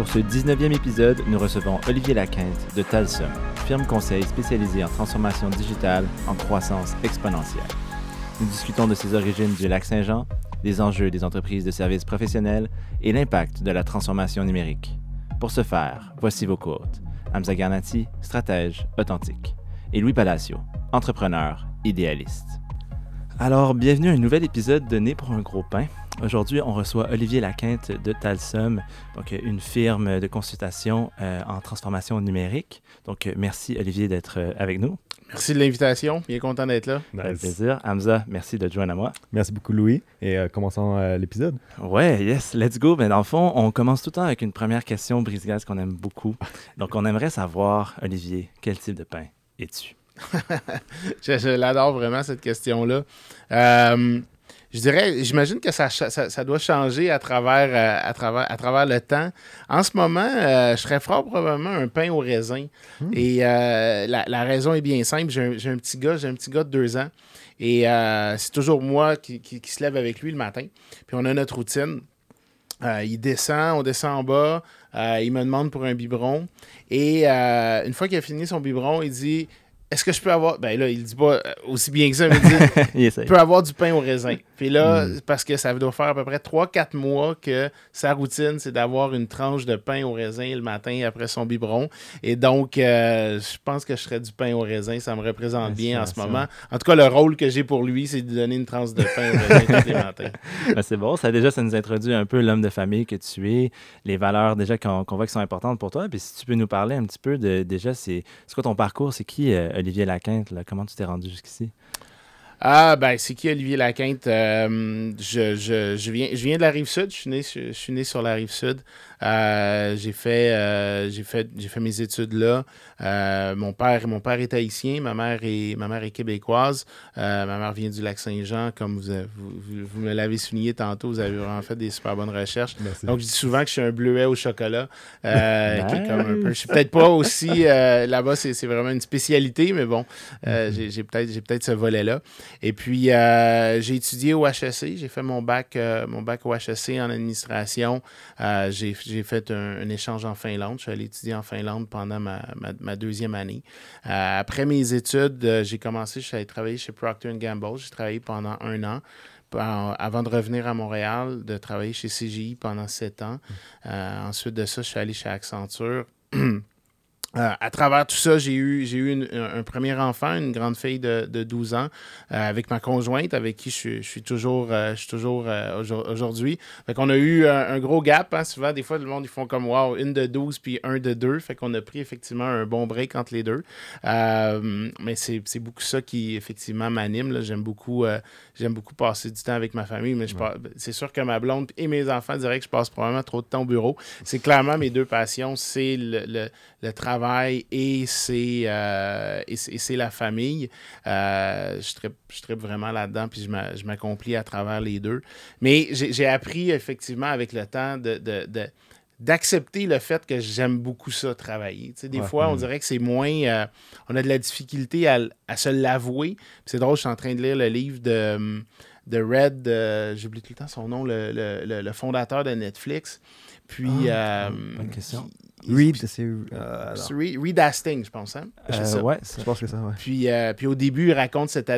Pour ce 19e épisode, nous recevons Olivier Laquinte de Talsum, firme conseil spécialisée en transformation digitale en croissance exponentielle. Nous discutons de ses origines du lac Saint-Jean, des enjeux des entreprises de services professionnels et l'impact de la transformation numérique. Pour ce faire, voici vos côtes. Hamza Garnati, stratège authentique, et Louis Palacio, entrepreneur idéaliste. Alors, bienvenue à un nouvel épisode de Né pour un gros pain. Aujourd'hui, on reçoit Olivier Laquinte de Talsum, donc une firme de consultation euh, en transformation numérique. Donc, euh, merci Olivier d'être euh, avec nous. Merci de l'invitation. Bien content d'être là. Avec plaisir. Hamza, merci de te joindre à moi. Merci beaucoup, Louis. Et commençons l'épisode. Ouais, yes, let's go. Mais dans le fond, on commence tout le temps avec une première question brise-gaz qu'on aime beaucoup. Donc, on aimerait savoir, Olivier, quel type de pain es-tu? je, l'adore vraiment, cette question-là. Euh, je dirais, j'imagine que ça, ça, doit changer à travers, euh, à, travers, à travers le temps. En ce moment, euh, je serais fort probablement un pain au raisin. Hmm. Et la, raison est bien simple. J'ai un, petit gars, j'ai un petit gars de deux ans. Et c'est toujours moi qui, qui, se lève avec lui le matin. Puis on a notre routine. il descend, on descend en bas. il me demande pour un biberon. Et une fois qu'il a fini son biberon, il dit est-ce que je peux avoir. Ben là, il dit pas euh, aussi bien que ça, mais il dit peut avoir du pain au raisin. Puis là, hmm. parce que ça doit faire à peu près 3-4 mois que sa routine, c'est d'avoir une tranche de pain au raisin le matin après son biberon. Et donc, euh, je pense que je serais du pain au raisin. Ça me représente bien en ce moment. En tout cas, le rôle que j'ai pour lui, c'est de donner une tranche de pain au raisin tous les matins. Ben, c'est bon. Ça, déjà, ça nous introduit un peu l'homme de famille que tu es, les valeurs déjà qu'on voit qui sont importantes pour toi. Puis si tu peux nous parler un petit peu de déjà, c'est quoi ton parcours? C'est qui, euh, Olivier Laquinte? Comment tu t'es rendu jusqu'ici? Ah, ben, c'est qui Olivier Laquinte? Euh, je, viens, je viens de la rive sud. Je suis né, je, suis né sur la rive sud. Euh, j'ai fait, euh, j'ai fait, j'ai fait mes études là. Euh, mon père, mon père est haïtien, ma mère est, ma mère est québécoise. ma mère vient du lac Saint-Jean, comme vous, vous, vous me l'avez souligné tantôt. Vous avez vraiment fait des super bonnes recherches. Donc, je dis souvent que je suis un bleuet au chocolat, qui est comme un peu. Je suis peut-être pas aussi là-bas. C'est, vraiment une spécialité, mais bon, mm-hmm. j'ai, peut-être, j'ai peut-être ce volet-là. Et puis, j'ai étudié au HEC. J'ai fait mon bac, mon bac au HEC en administration. j'ai j'ai fait un, échange en Finlande. Je suis allé étudier en Finlande pendant ma, deuxième année. Euh, après mes études, euh, j'ai commencé, je suis allé travailler chez Procter Gamble. J'ai travaillé pendant un an avant de revenir à Montréal, de travailler chez CGI pendant sept ans. Euh, ensuite de ça, je suis allé chez Accenture. Euh, à travers tout ça, j'ai eu, j'ai eu un, premier enfant, une grande fille de, de 12 ans, euh, avec ma conjointe, avec qui je, suis toujours, euh, je suis toujours aujourd'hui. Fait qu'on a eu un, gros gap. Hein, souvent, des fois, le monde, ils font comme wow, une de 12 puis un de 2. Fait qu'on a pris effectivement un bon break entre les deux. mais c'est, beaucoup ça qui, effectivement, m'anime. J'aime beaucoup, j'aime beaucoup passer du temps avec ma famille. Mais c'est sûr que ma blonde et mes enfants diraient que je passe probablement trop de temps au bureau. C'est clairement mes deux passions. C'est le, le travail et c'est, euh, et c'est, la famille. Euh, je, tripe, je vraiment là-dedans, puis je m'accomplis à travers les deux. Mais j'ai appris effectivement avec le temps de, d'accepter le fait que j'aime beaucoup ça, travailler. des fois, on mm. dirait que c'est moins... Euh, on a de la difficulté à, se l'avouer. C'est drôle, je suis en train de lire le livre de, de Red, j'oublie tout le temps son nom, le, le, fondateur de Netflix. Puis... Ah, bonne question. Reed, c'est. Euh, Reed Hastings, je pense. Hein? Euh, ouais, je pense que ça, ouais. Puis, euh, puis au début, il raconte cette,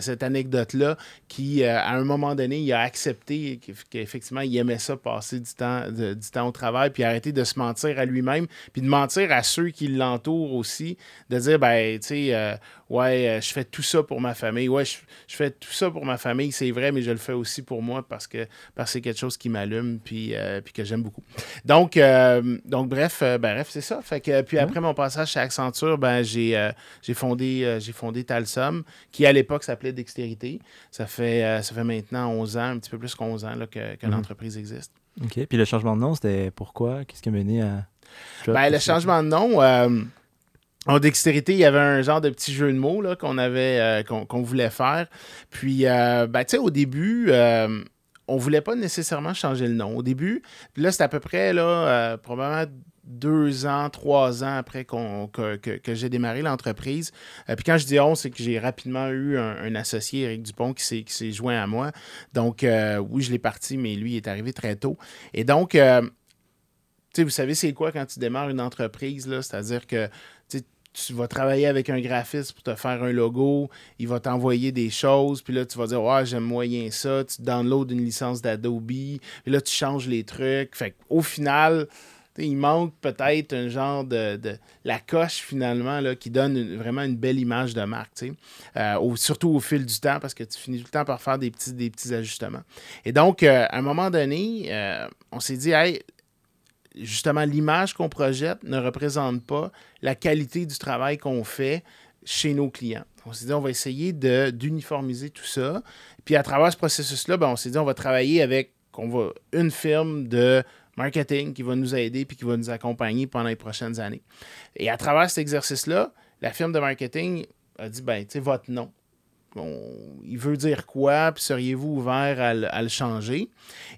cette anecdote-là qui, à un moment donné, il a accepté qu'effectivement, il aimait ça, passer du temps, du temps au travail, puis arrêter de se mentir à lui-même, puis de mentir à ceux qui l'entourent aussi, de dire, ben, tu sais, ouais, je fais tout ça pour ma famille, ouais, je, fais tout ça pour ma famille, c'est vrai, mais je le fais aussi pour moi parce que, parce que c'est quelque chose qui m'allume, puis, puis que j'aime beaucoup. Donc, donc bref, euh, ben, bref, c'est ça. Fait que, puis après mon passage chez Accenture, ben, j'ai euh, j'ai fondé, euh, j'ai fondé Talsum, qui à l'époque s'appelait Dextérité. Ça fait, euh, ça fait maintenant 11 ans, un petit peu plus qu'11 ans là, que, que Mhm. l'entreprise existe. OK. Puis le changement de nom, c'était pourquoi? Qu'est-ce qui a mené à... Ben, le changement de nom, euh, en dextérité, il y avait un genre de petit jeu de mots là, qu'on avait, euh, qu'on, voulait faire. Puis, euh, ben, tu sais, au début, euh, on voulait pas nécessairement changer le nom. Au début, là, c'était à peu près, là, euh, probablement deux ans, trois ans après que, j'ai démarré l'entreprise. Euh, puis quand je dis on, c'est que j'ai rapidement eu un, associé, Eric Dupont, qui s'est, joint à moi. Donc, euh, oui, je l'ai parti, mais lui il est arrivé très tôt. Et donc, tu sais, vous savez, c'est quoi quand tu démarres une entreprise, là? C'est-à-dire que tu vas travailler avec un graphiste pour te faire un logo, il va t'envoyer des choses, puis là, tu vas dire, ouais, j'aime moyen ça, tu downloads une licence d'Adobe, puis là, tu changes les trucs. Fait au final, il manque peut-être un genre de, de- la coche finalement qui donne vraiment une belle image de marque. Euh, au- surtout au fil du temps parce que tu finis tout le temps par faire des petits, des petits ajustements. Et donc, euh, à un moment donné, euh, on s'est dit, hey, justement, l'image qu'on projette ne représente pas la qualité du travail qu'on fait chez nos clients. On s'est dit, on va essayer d'uniformiser tout ça. Puis à travers ce processus-là, ben, on s'est dit, on va travailler avec une firme de marketing qui va nous aider puis qui va nous accompagner pendant les prochaines années. Et à travers cet exercice-là, la firme de marketing a dit, ben, tu sais, votre nom. On- il veut dire quoi, puis seriez-vous ouvert à, le- à le changer?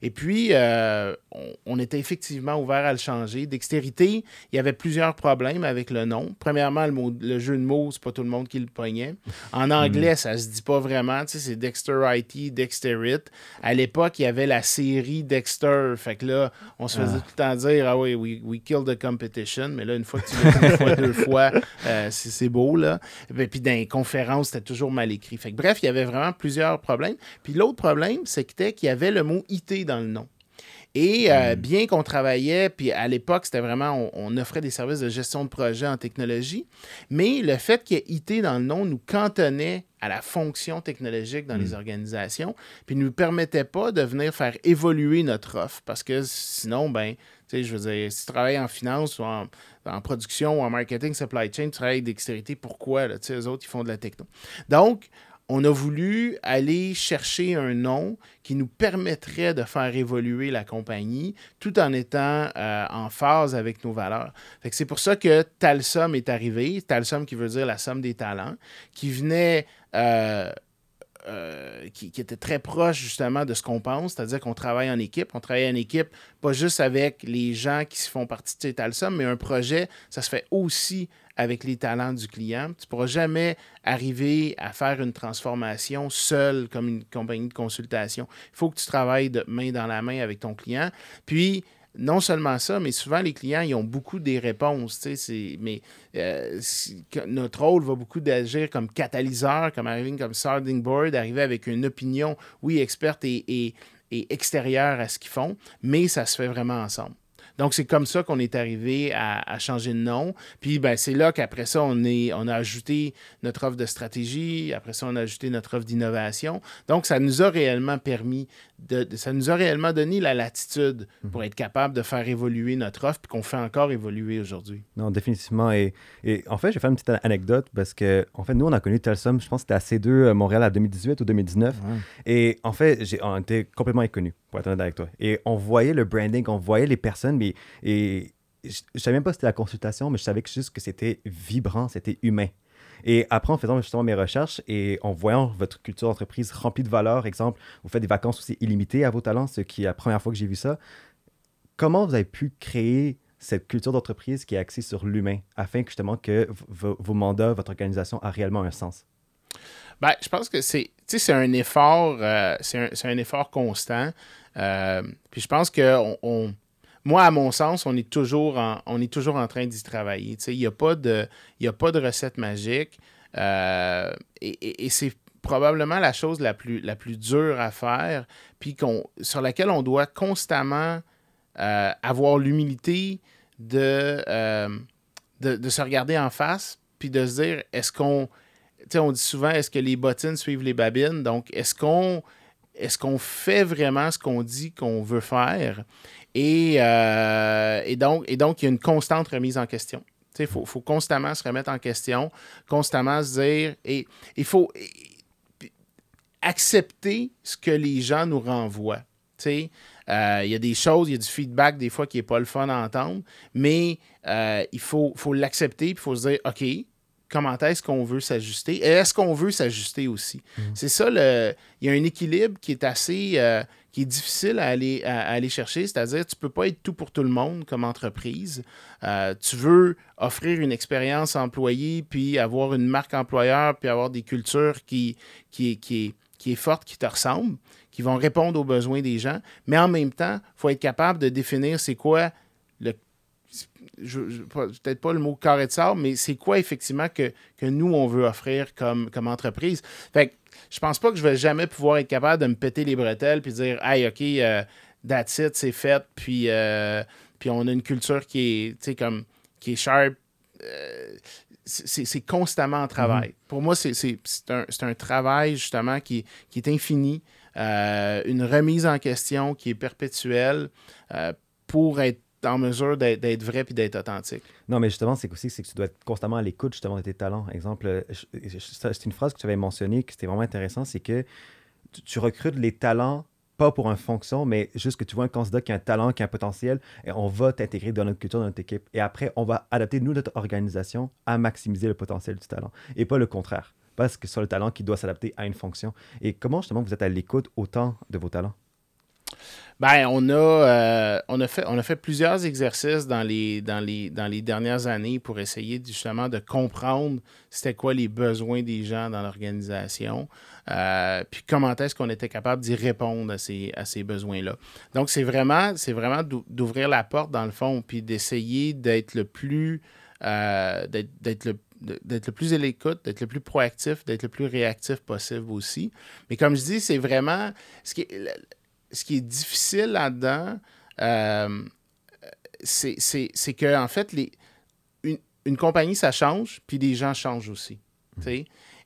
Et puis, euh, on, on était effectivement ouvert à le changer. Dextérité, il y avait plusieurs problèmes avec le nom. Premièrement, le, mot- le jeu de mots, c'est pas tout le monde qui le pognait. En anglais, ça se dit pas vraiment. Tu sais, c'est Dexter IT, Dexterit. À l'époque, il y avait la série Dexter. Fait que là, on se faisait tout le temps dire Ah oui, we, we killed the competition. Mais là, une fois que tu l'as une fois, deux fois, euh, c'est c'est beau, là. Et puis dans les conférences, c'était toujours mal écrit. Fait que bref, il y avait vraiment plusieurs problèmes. Puis l'autre problème, c'était qu'il y avait le mot IT dans le nom. Et euh, bien qu'on travaillait, puis à l'époque, c'était vraiment, on, on offrait des services de gestion de projet en technologie, mais le fait qu'il y ait IT dans le nom nous cantonnait à la fonction technologique dans les organisations, puis ne nous permettait pas de venir faire évoluer notre offre, parce que sinon, ben, tu sais, je veux dire, si tu travailles en finance ou en, en production ou en marketing, supply chain, tu travailles avec dextérité, pourquoi? Là? Tu sais, eux autres, ils font de la techno. Donc, on a voulu aller chercher un nom qui nous permettrait de faire évoluer la compagnie tout en étant euh, en phase avec nos valeurs. C'est pour ça que Talsum est arrivé, Talsum qui veut dire la somme des talents, qui venait euh, euh, qui, était très proche justement de ce qu'on pense, c'est-à-dire qu'on travaille en équipe. On travaille en équipe, pas juste avec les gens qui se font partie de ces Talsum, mais un projet, ça se fait aussi avec les talents du client. Tu ne pourras jamais arriver à faire une transformation seul comme une compagnie de consultation. Il faut que tu travailles de main dans la main avec ton client. Puis, non seulement ça, mais souvent les clients, ils ont beaucoup des réponses. Mais euh, notre rôle va beaucoup d'agir comme catalyseur, comme arriver comme sounding board, arriver avec une opinion, oui, experte et, et- et extérieure à ce qu'ils font, mais ça se fait vraiment ensemble. Donc, c'est comme ça qu'on est arrivé à, à changer de nom. Puis, ben, c'est là qu'après ça, on, est, on a ajouté notre offre de stratégie. Après ça, on a ajouté notre offre d'innovation. Donc, ça nous a réellement permis, de, ça nous a réellement donné la latitude pour être capable de faire évoluer notre offre, puis qu'on fait encore évoluer aujourd'hui. Non, définitivement. Et, et en fait, je vais faire une petite anecdote parce que, en fait, nous, on a connu Telsum, je pense que c'était à C2 euh, Montréal à 2018 ou 2019. Ouais. Et en fait, on était complètement inconnus, pour être honnête avec toi. Et on voyait le branding, on voyait les personnes, mais et je ne savais même pas si c'était la consultation, mais je savais que juste que c'était vibrant, c'était humain. Et après, en faisant justement mes recherches et en voyant votre culture d'entreprise remplie de valeurs, exemple, vous faites des vacances aussi illimitées à vos talents, ce qui est la première fois que j'ai vu ça. Comment vous avez pu créer cette culture d'entreprise qui est axée sur l'humain afin que justement que vos- mandats, votre organisation a réellement un sens? Ben, je pense que c'est, c'est un effort, euh, c'est un, effort constant. Euh, puis je pense que on, on- moi, à mon sens, on est toujours en, est train d'y travailler. Il n'y a pas de, a pas de recette magique. Euh, et c'est probablement la chose la plus, dure à faire, puis sur laquelle on doit constamment euh, avoir l'humilité de, euh, de, se regarder en face, puis de se dire, est-ce qu'on on dit souvent, est-ce que les bottines suivent les babines? Donc, est-ce qu'on est-ce qu'on fait vraiment ce qu'on dit qu'on veut faire? Et, euh, et, donc, et donc, il y a une constante remise en question. Il faut, faut, constamment se remettre en question, constamment se dire, et il faut accepter ce que les gens nous renvoient. Euh, il y a des choses, il y a du feedback des fois qui n'est pas le fun à entendre, mais euh, il faut, faut l'accepter, il faut se dire, OK, comment est-ce qu'on veut s'ajuster? Et est-ce qu'on veut s'ajuster aussi? Mm. C'est ça, le, il y a un équilibre qui est assez, euh, qui est difficile à aller, à, aller chercher, c'est-à-dire tu ne peux pas être tout pour tout le monde comme entreprise. Euh, tu veux offrir une expérience employée, puis avoir une marque employeur, puis avoir des cultures qui, qui, qui, qui est forte, qui te ressemble, qui vont répondre aux besoins des gens, mais en même temps, il faut être capable de définir c'est quoi le peut-être pas le mot carré de sable, mais c'est quoi effectivement que, nous, on veut offrir comme, comme entreprise. Fait que je pense pas que je vais jamais pouvoir être capable de me péter les bretelles puis dire Hey, OK, euh, that's it, c'est fait, puis, euh, puis on a une culture qui est, comme, qui est sharp. Euh, c'est constamment en travail. Mm-hmm. Pour moi, c'est un, un, travail justement qui, qui est infini, une remise en question qui est perpétuelle pour être en mesure d'être vrai puis d'être authentique. Non, mais justement, c'est aussi que tu dois être constamment à l'écoute justement de tes talents. Exemple, c'est une phrase que tu avais mentionnée qui était vraiment intéressant, c'est que tu, recrutes les talents pas pour une fonction, mais juste que tu vois un candidat qui a un talent, qui a un potentiel, et on va t'intégrer dans notre culture, dans notre équipe. Et après, on va adapter, nous, notre organisation, à maximiser le potentiel du talent, et pas le contraire. Parce que c'est le talent qui doit s'adapter à une fonction. Et comment, justement, vous êtes à l'écoute autant de vos talents? Ben, on a, euh, on, a fait, on a fait plusieurs exercices dans les, dans, les, dans les dernières années pour essayer justement de comprendre c'était quoi les besoins des gens dans l'organisation, euh, puis comment est-ce qu'on était capable d'y répondre à ces, à ces besoins-là. Donc, c'est vraiment, c'est vraiment d'ouvrir la porte, dans le fond, puis d'essayer d'être le plus... Euh, d'être le d'être le plus à l'écoute, d'être le plus proactif, d'être le plus réactif possible aussi. Mais comme je dis, c'est vraiment ce qui ce qui est difficile là-dedans, euh, c'est que, en fait, une, compagnie, ça change, puis les gens changent aussi.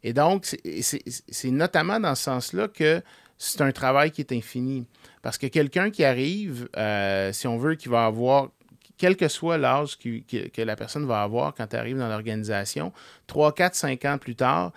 Et donc, c'est notamment dans ce sens-là que c'est un travail qui est infini. Parce que quelqu'un qui arrive, euh, si on veut, qui va avoir, quel que soit l'âge que, la personne va avoir quand elle arrive dans l'organisation, 3, 4, 5 ans plus tard,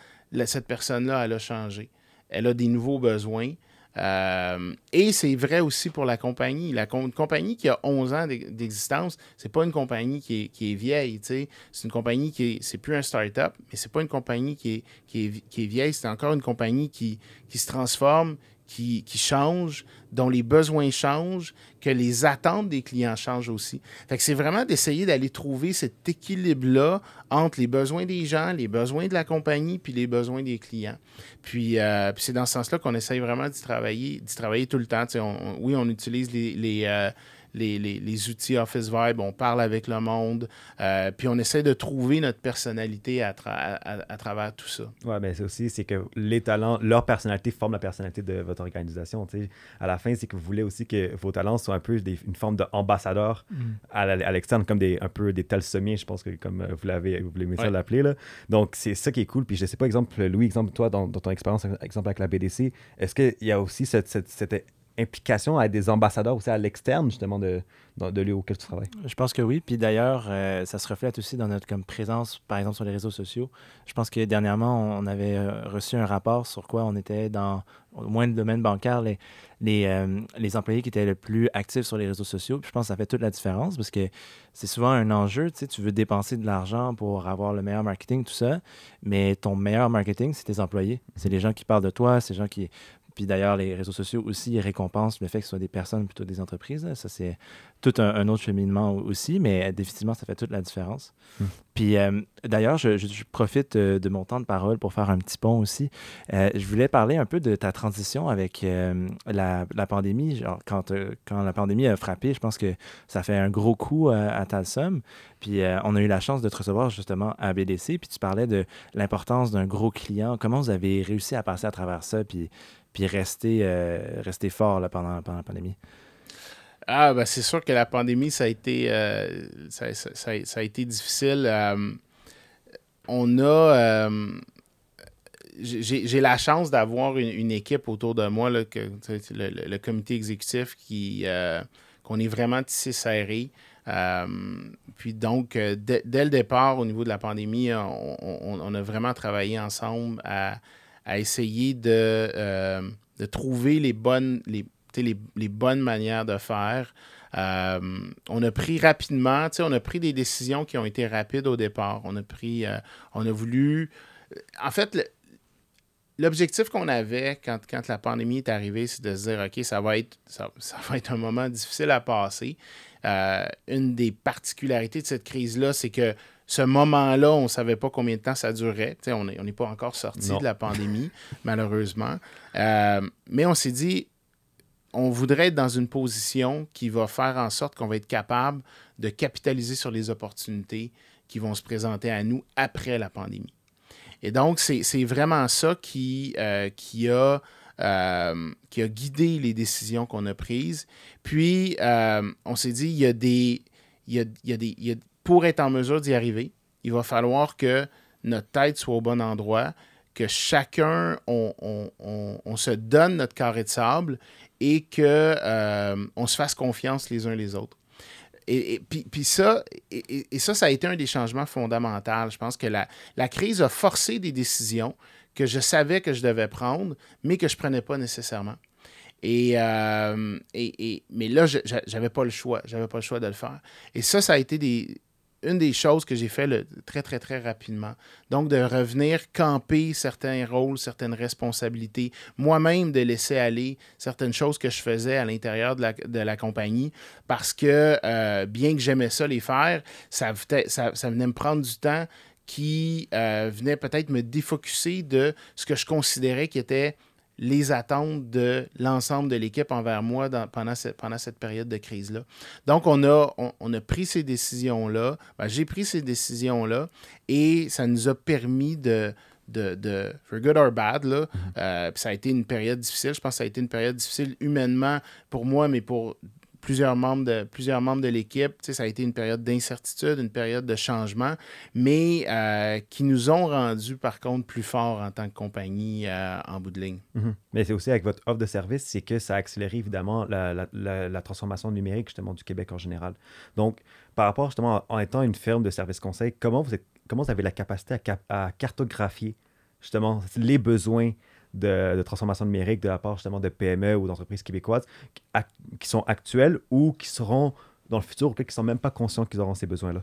cette personne-là, elle a changé. Elle a des nouveaux besoins. Euh, et c'est vrai aussi pour la compagnie. La compagnie qui a 11 ans d'existence, c'est pas une compagnie qui est, vieille. C'est une compagnie qui est. C'est plus un start-up, mais c'est pas une compagnie qui est, vieille. C'est encore une compagnie qui se transforme, qui, changent, dont les besoins changent, que les attentes des clients changent aussi. Que c'est vraiment d'essayer d'aller trouver cet équilibre-là entre les besoins des gens, les besoins de la compagnie, puis les besoins des clients. Puis, euh, c'est dans ce sens-là qu'on essaye vraiment d'y travailler, d'y travailler tout le temps. oui, on utilise les, les, euh, les, outils Office Vibe, on parle avec le monde, euh, puis on essaie de trouver notre personnalité à, à, travers tout ça. Oui, mais c'est aussi, c'est que les talents, leur personnalité forme la personnalité de votre organisation. À la fin, c'est que vous voulez aussi que vos talents soient un peu une forme d'ambassadeur mm. à l'externe, comme des, un peu des sommiers, je pense que comme euh, vous l'avez, vous voulez ça l'appeler. Donc, c'est ça qui est cool. Puis je sais pas, exemple, Louis, exemple, toi, dans, ton expérience, exemple avec la BDC, est-ce qu'il y a aussi cette, cette, cette implication à des ambassadeurs aussi à l'externe, justement, de, de, lieu auquel tu travailles? Je pense que oui. Puis d'ailleurs, euh, ça se reflète aussi dans notre comme, présence, par exemple, sur les réseaux sociaux. Je pense que dernièrement, on avait euh, reçu un rapport sur quoi on était dans, au moins le domaine bancaire, les, les, euh, les employés qui étaient le plus actifs sur les réseaux sociaux. Puis je pense que ça fait toute la différence parce que c'est souvent un enjeu. Tu sais, tu veux dépenser de l'argent pour avoir le meilleur marketing, tout ça. Mais ton meilleur marketing, c'est tes employés. C'est les gens qui parlent de toi, c'est les gens qui puis d'ailleurs, les réseaux sociaux aussi récompensent le fait que ce soit des personnes plutôt des entreprises. Ça, c'est tout un, autre cheminement aussi, mais définitivement, ça fait toute la différence. Hmm. Puis euh, d'ailleurs, je, profite euh, de mon temps de parole pour faire un petit pont aussi. Euh, je voulais parler un peu de ta transition avec la, pandémie. Genre, quand, quand la pandémie a frappé, je pense que ça fait un gros coup à Talsum. Puis on a eu la chance de te recevoir justement à BDC. Puis tu parlais de l'importance d'un gros client. Comment vous avez réussi à passer à travers ça? Puis puis rester, euh, rester fort là, pendant, pendant la pandémie? Ah, ben c'est sûr que la pandémie, ça a été, euh, ça, a été difficile. Euh, on a. j'ai la chance d'avoir une, équipe autour de moi, là, que, le, comité exécutif, qui qu'on est vraiment tissé serré. Puis donc, dès, le départ, au niveau de la pandémie, on- on a vraiment travaillé ensemble à, à essayer de, euh, de trouver les bonnes, les, les, les bonnes manières de faire. Euh, on a pris rapidement, on a pris des décisions qui ont été rapides au départ. On a pris, euh, on a voulu. En fait, l'objectif qu'on avait quand, quand la pandémie est arrivée, c'est de se dire, OK, ça va être, ça, va être un moment difficile à passer. Une des particularités de cette crise-là, c'est que ce moment-là, on ne savait pas combien de temps ça durait. On n'est on pas encore sorti de la pandémie, malheureusement. Euh, mais on s'est dit, on voudrait être dans une position qui va faire en sorte qu'on va être capable de capitaliser sur les opportunités qui vont se présenter à nous après la pandémie. Et donc, c'est vraiment ça qui, euh, qui, a, euh, qui a guidé les décisions qu'on a prises. Puis, on s'est dit, il y a des. Il y a, il y a des il y a- pour être en mesure d'y arriver, il va falloir que notre tête soit au bon endroit, que chacun, on, se donne notre carré de sable et que euh, on se fasse confiance les uns les autres. Et, puis, ça, ça, a été un des changements fondamentaux. Je pense que la, crise a forcé des décisions que je savais que je devais prendre, mais que je ne prenais pas nécessairement. Et, euh, mais là, je n'avais pas le choix. J'avais pas le choix de le faire. Et ça, ça a été des, une des choses que j'ai fait très, très, très rapidement. Donc, de revenir camper certains rôles, certaines responsabilités, moi-même de laisser aller certaines choses que je faisais à l'intérieur de la, compagnie, parce que euh, bien que j'aimais ça les faire, ça, venait- ça, ça venait me prendre du temps qui euh, venait peut-être me défocuser de ce que je considérais qui était les attentes de l'ensemble de l'équipe envers moi dans- pendant, cette, pendant cette période de crise-là. Donc, on a, on, on a pris ces décisions-là. Ben, J'ai pris ces décisions-là et ça nous a permis de, de, de for good or bad, là, euh, puis ça a été une période difficile. Je pense que ça a été une période difficile humainement pour moi, mais pour plusieurs membres de, plusieurs membres de l'équipe. Tu sais, ça a été une période d'incertitude, une période de changement, mais euh, qui nous ont rendus, par contre, plus forts en tant que compagnie euh, en bout de ligne. Mhm. Mais c'est aussi avec votre offre de service, c'est que ça a accéléré évidemment la, transformation numérique justement du Québec en général. Donc, par rapport justement en étant une firme de service conseil, comment vous, êtes, comment vous avez la capacité à, cap- à cartographier justement les besoins de, transformation numérique de la part justement de PME ou d'entreprises québécoises qui sont actuelles ou qui seront dans le futur ou qui ne sont même pas conscients qu'ils auront ces besoins-là?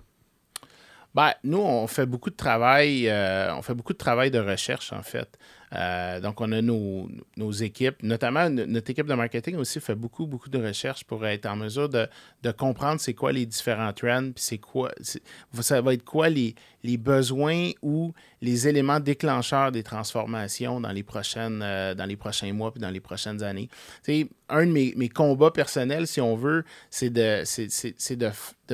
Ben, nous, on fait beaucoup de travail, euh, on fait beaucoup de travail de recherche, en fait. Euh, donc, on a nos, équipes, notamment no- notre équipe de marketing aussi fait beaucoup, beaucoup de recherche pour être en mesure de, comprendre c'est quoi les différents trends, puis c'est quoi, c'est- ça va être quoi les, besoins ou les éléments déclencheurs des transformations dans les, prochaines, euh, dans les prochains mois puis dans les prochaines années. Sais, un de mes, combats personnels, si on veut, c'est de, c'est, c'est- c'est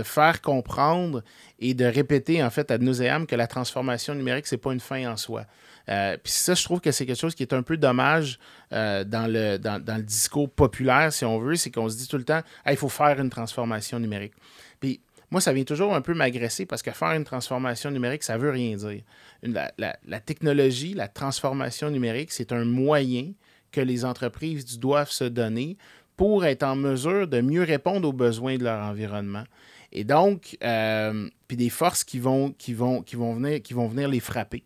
faire comprendre et de répéter, en fait, ad nauseam que la transformation numérique, c'est pas une fin en soi. Euh, Puis ça, je trouve que c'est quelque chose qui est un peu dommage euh, dans, le, dans, le discours populaire, si on veut, c'est qu'on se dit tout le temps, il faut faire une transformation numérique. Puis moi, ça vient toujours un peu m'agresser parce que faire une transformation numérique, ça veut rien dire. La technologie, la transformation numérique, c'est un moyen que les entreprises doivent se donner pour être en mesure de mieux répondre aux besoins de leur environnement. Et donc, euh, puis des forces qui vont, qui, vont, qui, vont venir, qui vont venir les frapper.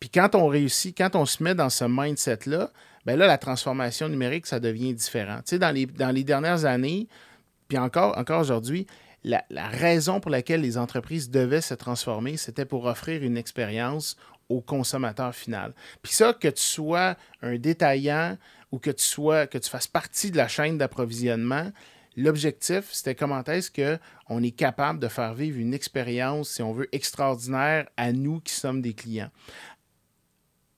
Puis quand on réussit, quand on se met dans ce mindset-là, ben là, la transformation numérique, ça devient différent. Tu sais, dans les, dans les dernières années, puis encore, encore aujourd'hui, la, raison pour laquelle les entreprises devaient se transformer, c'était pour offrir une expérience au consommateur final. Puis ça, que tu sois un détaillant ou que tu sois, que tu fasses partie de la chaîne d'approvisionnement, l'objectif, c'était comment est-ce qu'on est capable de faire vivre une expérience, si on veut, extraordinaire à nous qui sommes des clients.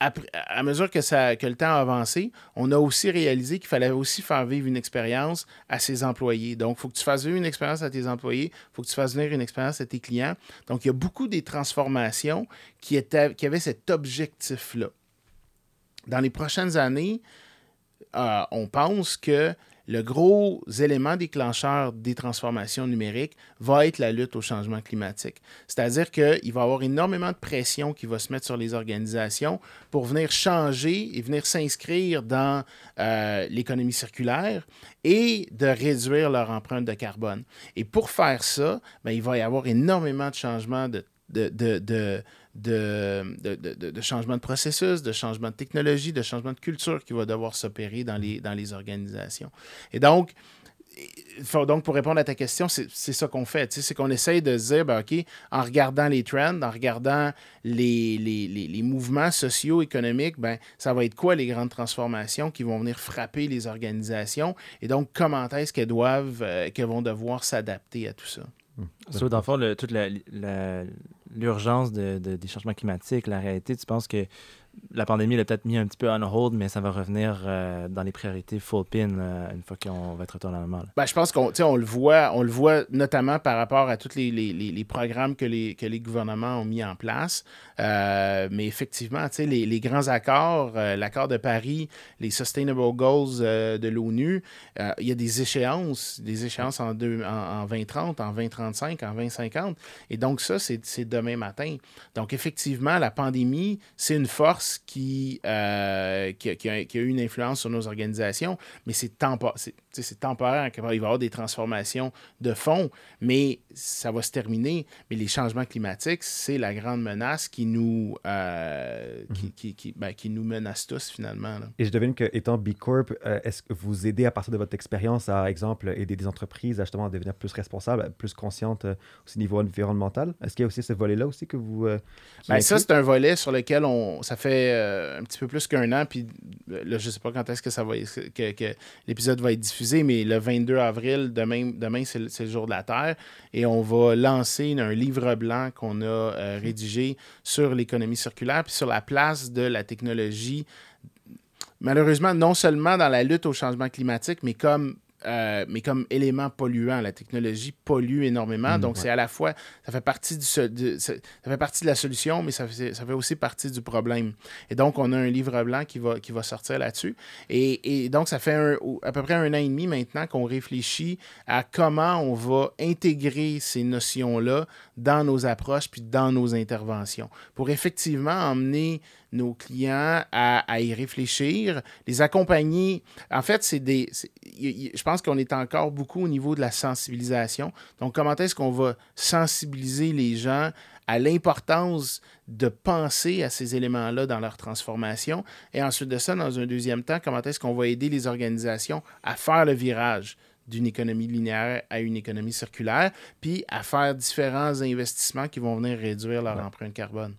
À mesure que, ça, que le temps a avancé, on a aussi réalisé qu'il fallait aussi faire vivre une expérience à ses employés. Donc, il faut que tu fasses vivre une expérience à tes employés, il faut que tu fasses vivre une expérience à tes clients. Donc, il y a beaucoup des transformations qui avaient cet objectif-là. Dans les prochaines années, euh, on pense que le gros élément déclencheur des transformations numériques va être la lutte au changement climatique. C'est-à-dire qu'il va y avoir énormément de pression qui va se mettre sur les organisations pour venir changer et venir s'inscrire dans euh, l'économie circulaire et de réduire leur empreinte de carbone. Et pour faire ça, ben, il va y avoir énormément de changements de, de, de, de de, de, de, changement de processus, de changement de technologie, de changement de culture qui va devoir s'opérer dans les, dans les organisations. Et donc, donc, pour répondre à ta question, c'est ça qu'on fait. C'est qu'on essaye de se dire, ben, OK, en regardant les trends, en regardant les, les, les, mouvements sociaux, économiques, ben, ça va être quoi les grandes transformations qui vont venir frapper les organisations? Et donc, comment est-ce qu'elles doivent, euh, qu'elles vont devoir s'adapter à tout ça? So, dans le fond, toute l'urgence de, des changements climatiques, la réalité, tu penses que la pandémie l'a peut-être mis un petit peu on hold, mais ça va revenir euh, dans les priorités full pin euh, une fois qu'on va être retourné à la normale. Ben, je pense qu'on on le voit, on le voit notamment par rapport à tous les, les, les, programmes que les, que les gouvernements ont mis en place. Euh, mais effectivement, les, les grands accords, l'accord de Paris, les Sustainable Goals de l'ONU, il y a des échéances, des échéances en, deux, en, en 2030, en 2035, en 2050. Et donc ça, c'est demain matin. Donc effectivement, la pandémie, c'est une force qui, euh, qui, a, eu une influence sur nos organisations, mais c'est temporaire. C'est temporaire, il va y avoir des transformations de fond, mais ça va se terminer. Mais les changements climatiques, c'est la grande menace qui nous, euh, mhm. qui, qui, ben, qui, nous menace tous finalement. Et je devine que, étant B Corp, euh, est-ce que vous aidez à partir de votre expérience à, exemple, aider des entreprises à justement devenir plus responsables, plus conscientes au niveau environnemental? Est-ce qu'il y a aussi ce volet-là aussi que vous. Ben, ça, c'est un volet sur lequel on, ça fait euh, un petit peu plus qu'un an, puis euh, là, je sais pas quand est-ce que ça va que, l'épisode va être diffusé, mais le 22 avril, demain, c'est le, jour de la Terre, et on va lancer un livre blanc qu'on a euh, rédigé sur l'économie circulaire, puis sur la place de la technologie. Malheureusement, non seulement dans la lutte au changement climatique, mais comme euh, mais comme élément polluant. La technologie pollue énormément. Mm, donc, c'est à la fois, ça fait, partie du, ça fait partie de la solution, mais ça fait, ça fait aussi partie du problème. Et donc, on a un livre blanc qui va, qui va sortir là-dessus. Et, et, donc, ça fait un, à peu près un an et demi maintenant qu'on réfléchit à comment on va intégrer ces notions-là dans nos approches puis dans nos interventions pour effectivement emmener nos clients à, y réfléchir, les accompagner. En fait, c'est des. Je pense qu'on est encore beaucoup au niveau de la sensibilisation. Donc, comment est-ce qu'on va sensibiliser les gens à l'importance de penser à ces éléments-là dans leur transformation? Et ensuite de ça, dans un deuxième temps, comment est-ce qu'on va aider les organisations à faire le virage d'une économie linéaire à une économie circulaire, puis à faire différents investissements qui vont venir réduire leur empreinte carbone?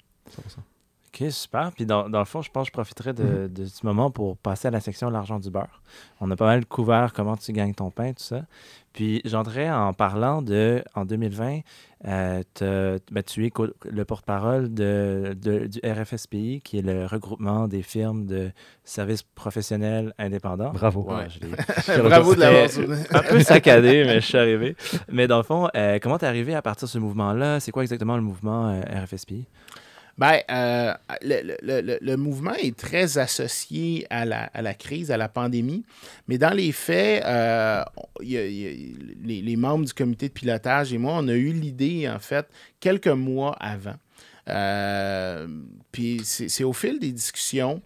OK, super. Puis dans, dans, le fond, je pense que je profiterai de, de, ce moment pour passer à la section l'argent du beurre. On a pas mal couvert comment tu gagnes ton pain, tout ça. Puis j'entrais en parlant de, en 2020, euh, ben, tu es le porte-parole de, de, du RFSPI, qui est le regroupement des firmes de services professionnels indépendants. Bravo. Bravo de l'avoir Un peu saccadé, mais je suis arrivé. Mais dans le fond, euh, comment tu es arrivé à partir de ce mouvement-là? C'est quoi exactement le mouvement euh, RFSPI? Ben, euh, le, mouvement est très associé à la, crise, à la pandémie, mais dans les faits, euh, les, membres du comité de pilotage et moi, on a eu l'idée, en fait, quelques mois avant. Euh, puis c'est au fil des discussions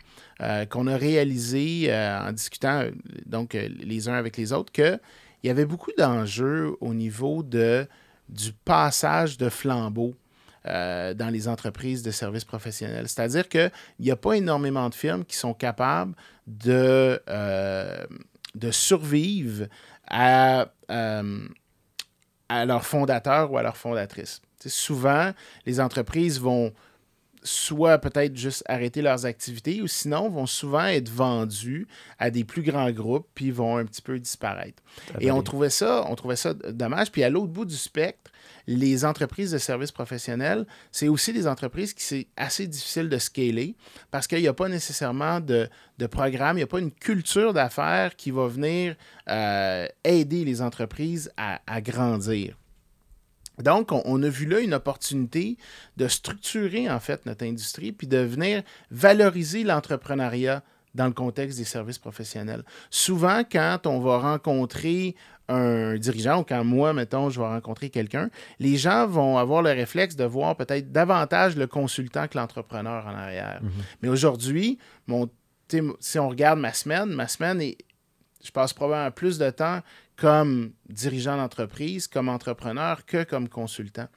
qu'on a réalisé, en discutant donc les uns avec les autres, qu'il y avait beaucoup d'enjeux au niveau de, du passage de flambeau euh, dans les entreprises de services professionnels. C'est-à-dire qu'il n'y a pas énormément de firmes qui sont capables de, euh, de survivre à, euh, à leur fondateur ou à leur fondatrice. souvent, les entreprises vont soit peut-être juste arrêter leurs activités ou sinon vont souvent être vendus à des plus grands groupes puis vont un petit peu disparaître. Et on trouvait ça, on trouvait ça dommage. Puis à l'autre bout du spectre, les entreprises de services professionnels, c'est aussi des entreprises qui c'est assez difficile de scaler parce qu'il n'y a pas nécessairement de, programme, il n'y a pas une culture d'affaires qui va venir euh, aider les entreprises à, grandir. Donc, on, a vu là une opportunité de structurer en fait notre industrie puis de venir valoriser l'entrepreneuriat dans le contexte des services professionnels. Souvent, quand on va rencontrer un dirigeant ou quand moi, mettons, je vais rencontrer quelqu'un, les gens vont avoir le réflexe de voir peut-être davantage le consultant que l'entrepreneur en arrière. Mais aujourd'hui, si on regarde ma semaine, ma semaine est, je passe probablement plus de temps comme dirigeant d'entreprise, comme entrepreneur, que comme consultant.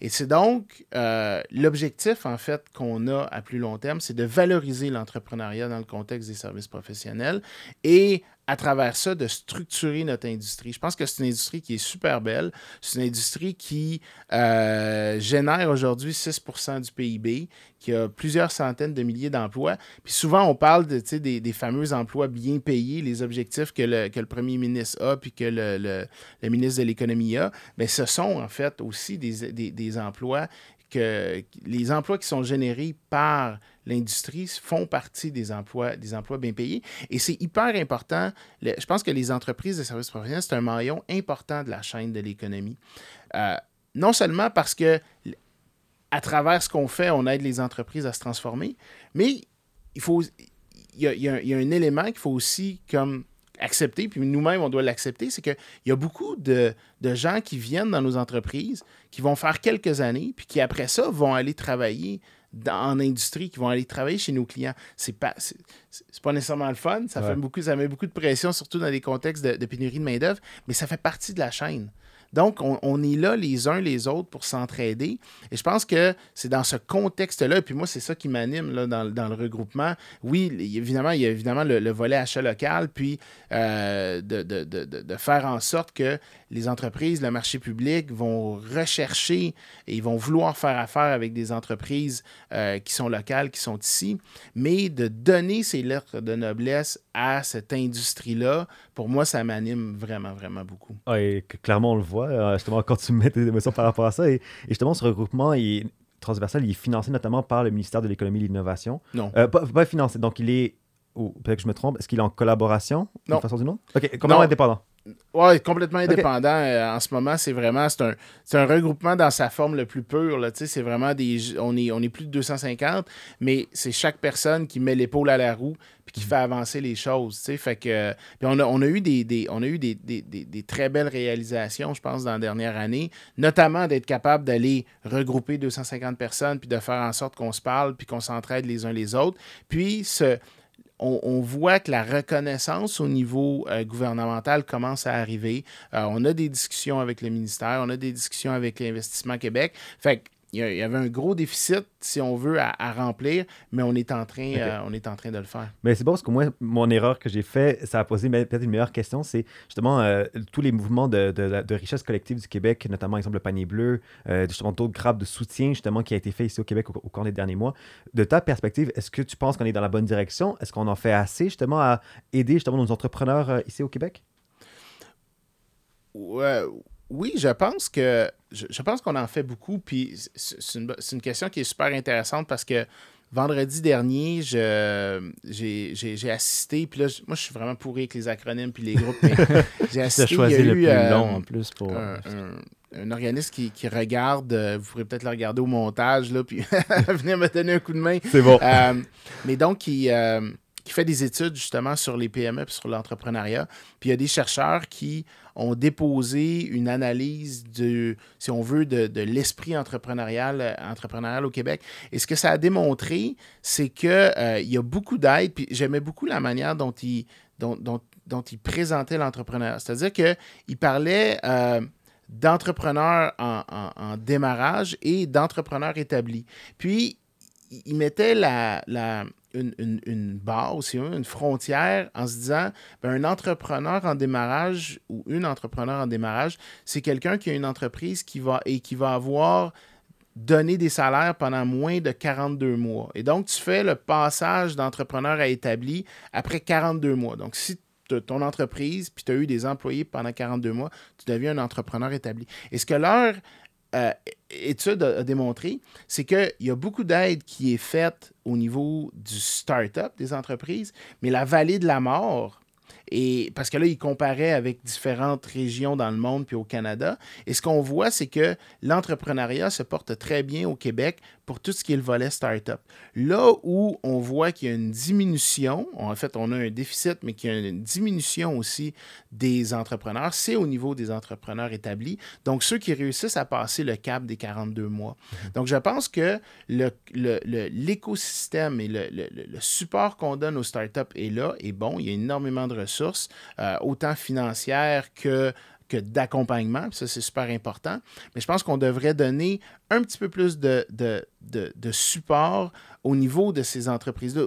Et c'est donc euh, l'objectif, en fait, qu'on a à plus long terme, c'est de valoriser l'entrepreneuriat dans le contexte des services professionnels et à travers ça, de structurer notre industrie. Je pense que c'est une industrie qui est super belle. C'est une industrie qui euh, génère aujourd'hui 6% du PIB, qui a plusieurs centaines de milliers d'emplois. Puis souvent, on parle de, des, des fameux emplois bien payés, les objectifs que le, que le premier ministre a, puis que le, le, le ministre de l'Économie a. Mais ce sont en fait aussi des, des, emplois que les emplois qui sont générés par l'industrie font partie des emplois, des emplois bien payés. Et c'est hyper important. Je pense que les entreprises de services professionnels, c'est un maillon important de la chaîne de l'économie. Euh, non seulement parce que à travers ce qu'on fait, on aide les entreprises à se transformer, mais il faut y a un- il y a un élément qu'il faut aussi comme accepter, puis nous-mêmes, on doit l'accepter, c'est qu'il y a beaucoup de, de gens qui viennent dans nos entreprises, qui vont faire quelques années, puis qui après ça vont aller travailler dans, en industrie, qui vont aller travailler chez nos clients. C'est pas, c'est, c'est pas nécessairement le fun, ça, Ouais. fait beaucoup, ça met beaucoup de pression, surtout dans des contextes de, de pénurie de main-d'œuvre, mais ça fait partie de la chaîne. Donc, on, est là les uns les autres pour s'entraider. Et je pense que c'est dans ce contexte-là, et puis moi, c'est ça qui m'anime dans, dans le regroupement. Oui, évidemment, il y a évidemment le, le volet achat local, puis euh, de, de- de- de- faire en sorte que les entreprises, le marché public vont rechercher et vont vouloir faire affaire avec des entreprises euh, qui sont locales, qui sont ici, mais de donner ces lettres de noblesse à cette industrie-là, pour moi, ça m'anime vraiment, vraiment beaucoup. Ah, et clairement, on le voit, euh, justement, quand tu mets tes émotions par rapport à ça. Et, et justement, ce regroupement est transversal, il est financé notamment par le ministère de l'Économie et de l'Innovation. Non. Euh, pas, pas financé, donc il est. ou peut-être que je me trompe, est-ce qu'il est en collaboration Non. d'une façon ou d'une autre? Ok, Non. indépendant. Oui, complètement indépendant. Euh, en ce moment, c'est vraiment c'est un, un regroupement dans sa forme le plus pure. C'est vraiment des. On est, on est plus de 250, mais c'est chaque personne qui met l'épaule à la roue puis qui fait avancer les choses. Fait que, puis on, a, on a eu, des, des- on a eu des, des- des- des très belles réalisations, je pense, dans la dernière année, notamment d'être capable d'aller regrouper 250 personnes puis de faire en sorte qu'on se parle puis qu'on s'entraide les uns les autres. Puis ce, on, voit que la reconnaissance au niveau euh, gouvernemental commence à arriver. Euh, on a des discussions avec le ministère, on a des discussions avec l'Investissement Québec. Fait il y avait un gros déficit, si on veut, à, à remplir, mais on est en train, euh, on est en train de le faire. Mais c'est bon parce que moi, mon erreur que j'ai fait, ça a posé peut-être une meilleure question. C'est justement euh, tous les mouvements de, de- de richesse collective du Québec, notamment, exemple, le panier bleu, euh, justement, d'autres grappes de soutien, justement, qui a été fait ici au Québec au, au cours des derniers mois. De ta perspective, est-ce que tu penses qu'on est dans la bonne direction? Est-ce qu'on en fait assez, justement, à aider, justement, nos entrepreneurs euh, ici au Québec? Ouais, oui, je pense que je, je pense qu'on en fait beaucoup. Puis c'est une, une question qui est super intéressante parce que vendredi dernier, je j'ai assisté. Puis là, moi, je suis vraiment pourri avec les acronymes puis les groupes. mais j'ai assisté. il y a choisi le eu, plus euh, long en plus pour. un, un- un organisme qui, qui regarde, euh, vous pourrez peut-être le regarder au montage, là, puis venir me donner un coup de main. C'est bon. Euh, mais donc, qui, euh, qui fait des études justement sur les PME et sur l'entrepreneuriat. Puis il y a des chercheurs qui ont déposé une analyse de, si on veut, de, de l'esprit entrepreneurial, euh, entrepreneurial au Québec. Et ce que ça a démontré, c'est qu'il y a beaucoup d'aide. Puis j'aimais beaucoup la manière dont il, dont, dont, il présentait l'entrepreneur. C'est-à-dire qu'il parlait euh, d'entrepreneurs en, en- en démarrage et d'entrepreneurs établis. Puis, il- mettait la, la- une, une, une une frontière, en se disant ben, un entrepreneur en démarrage ou une entrepreneur en démarrage, c'est quelqu'un qui a une entreprise qui va, et qui va avoir donné des salaires pendant moins de 42 mois. Et donc, tu fais le passage d'entrepreneur à établi après 42 mois. Donc, si ton entreprise, puis tu as eu des employés pendant 42 mois, tu deviens un entrepreneur établi. Et ce que leur euh, étude a, démontré, c'est qu'il y a beaucoup d'aide qui est faite au niveau du start-up des entreprises, mais la vallée de la mort Et parce que là, il comparait avec différentes régions dans le monde puis au Canada. Et ce qu'on voit, c'est que l'entrepreneuriat se porte très bien au Québec pour tout ce qui est le volet startup. Là où on voit qu'il y a une diminution, en fait, on a un déficit, mais qu'il y a une diminution aussi des entrepreneurs, c'est au niveau des entrepreneurs établis. Donc, ceux qui réussissent à passer le cap des 42 mois. Donc, je pense que le- le- le- l'écosystème et le, le- le support qu'on donne aux startups est là, est bon. Il y a énormément de ressources, euh, autant financières que que d'accompagnement, ça c'est super important. Mais je pense qu'on devrait donner un petit peu plus de, de, de- de support au niveau de ces entreprises-là,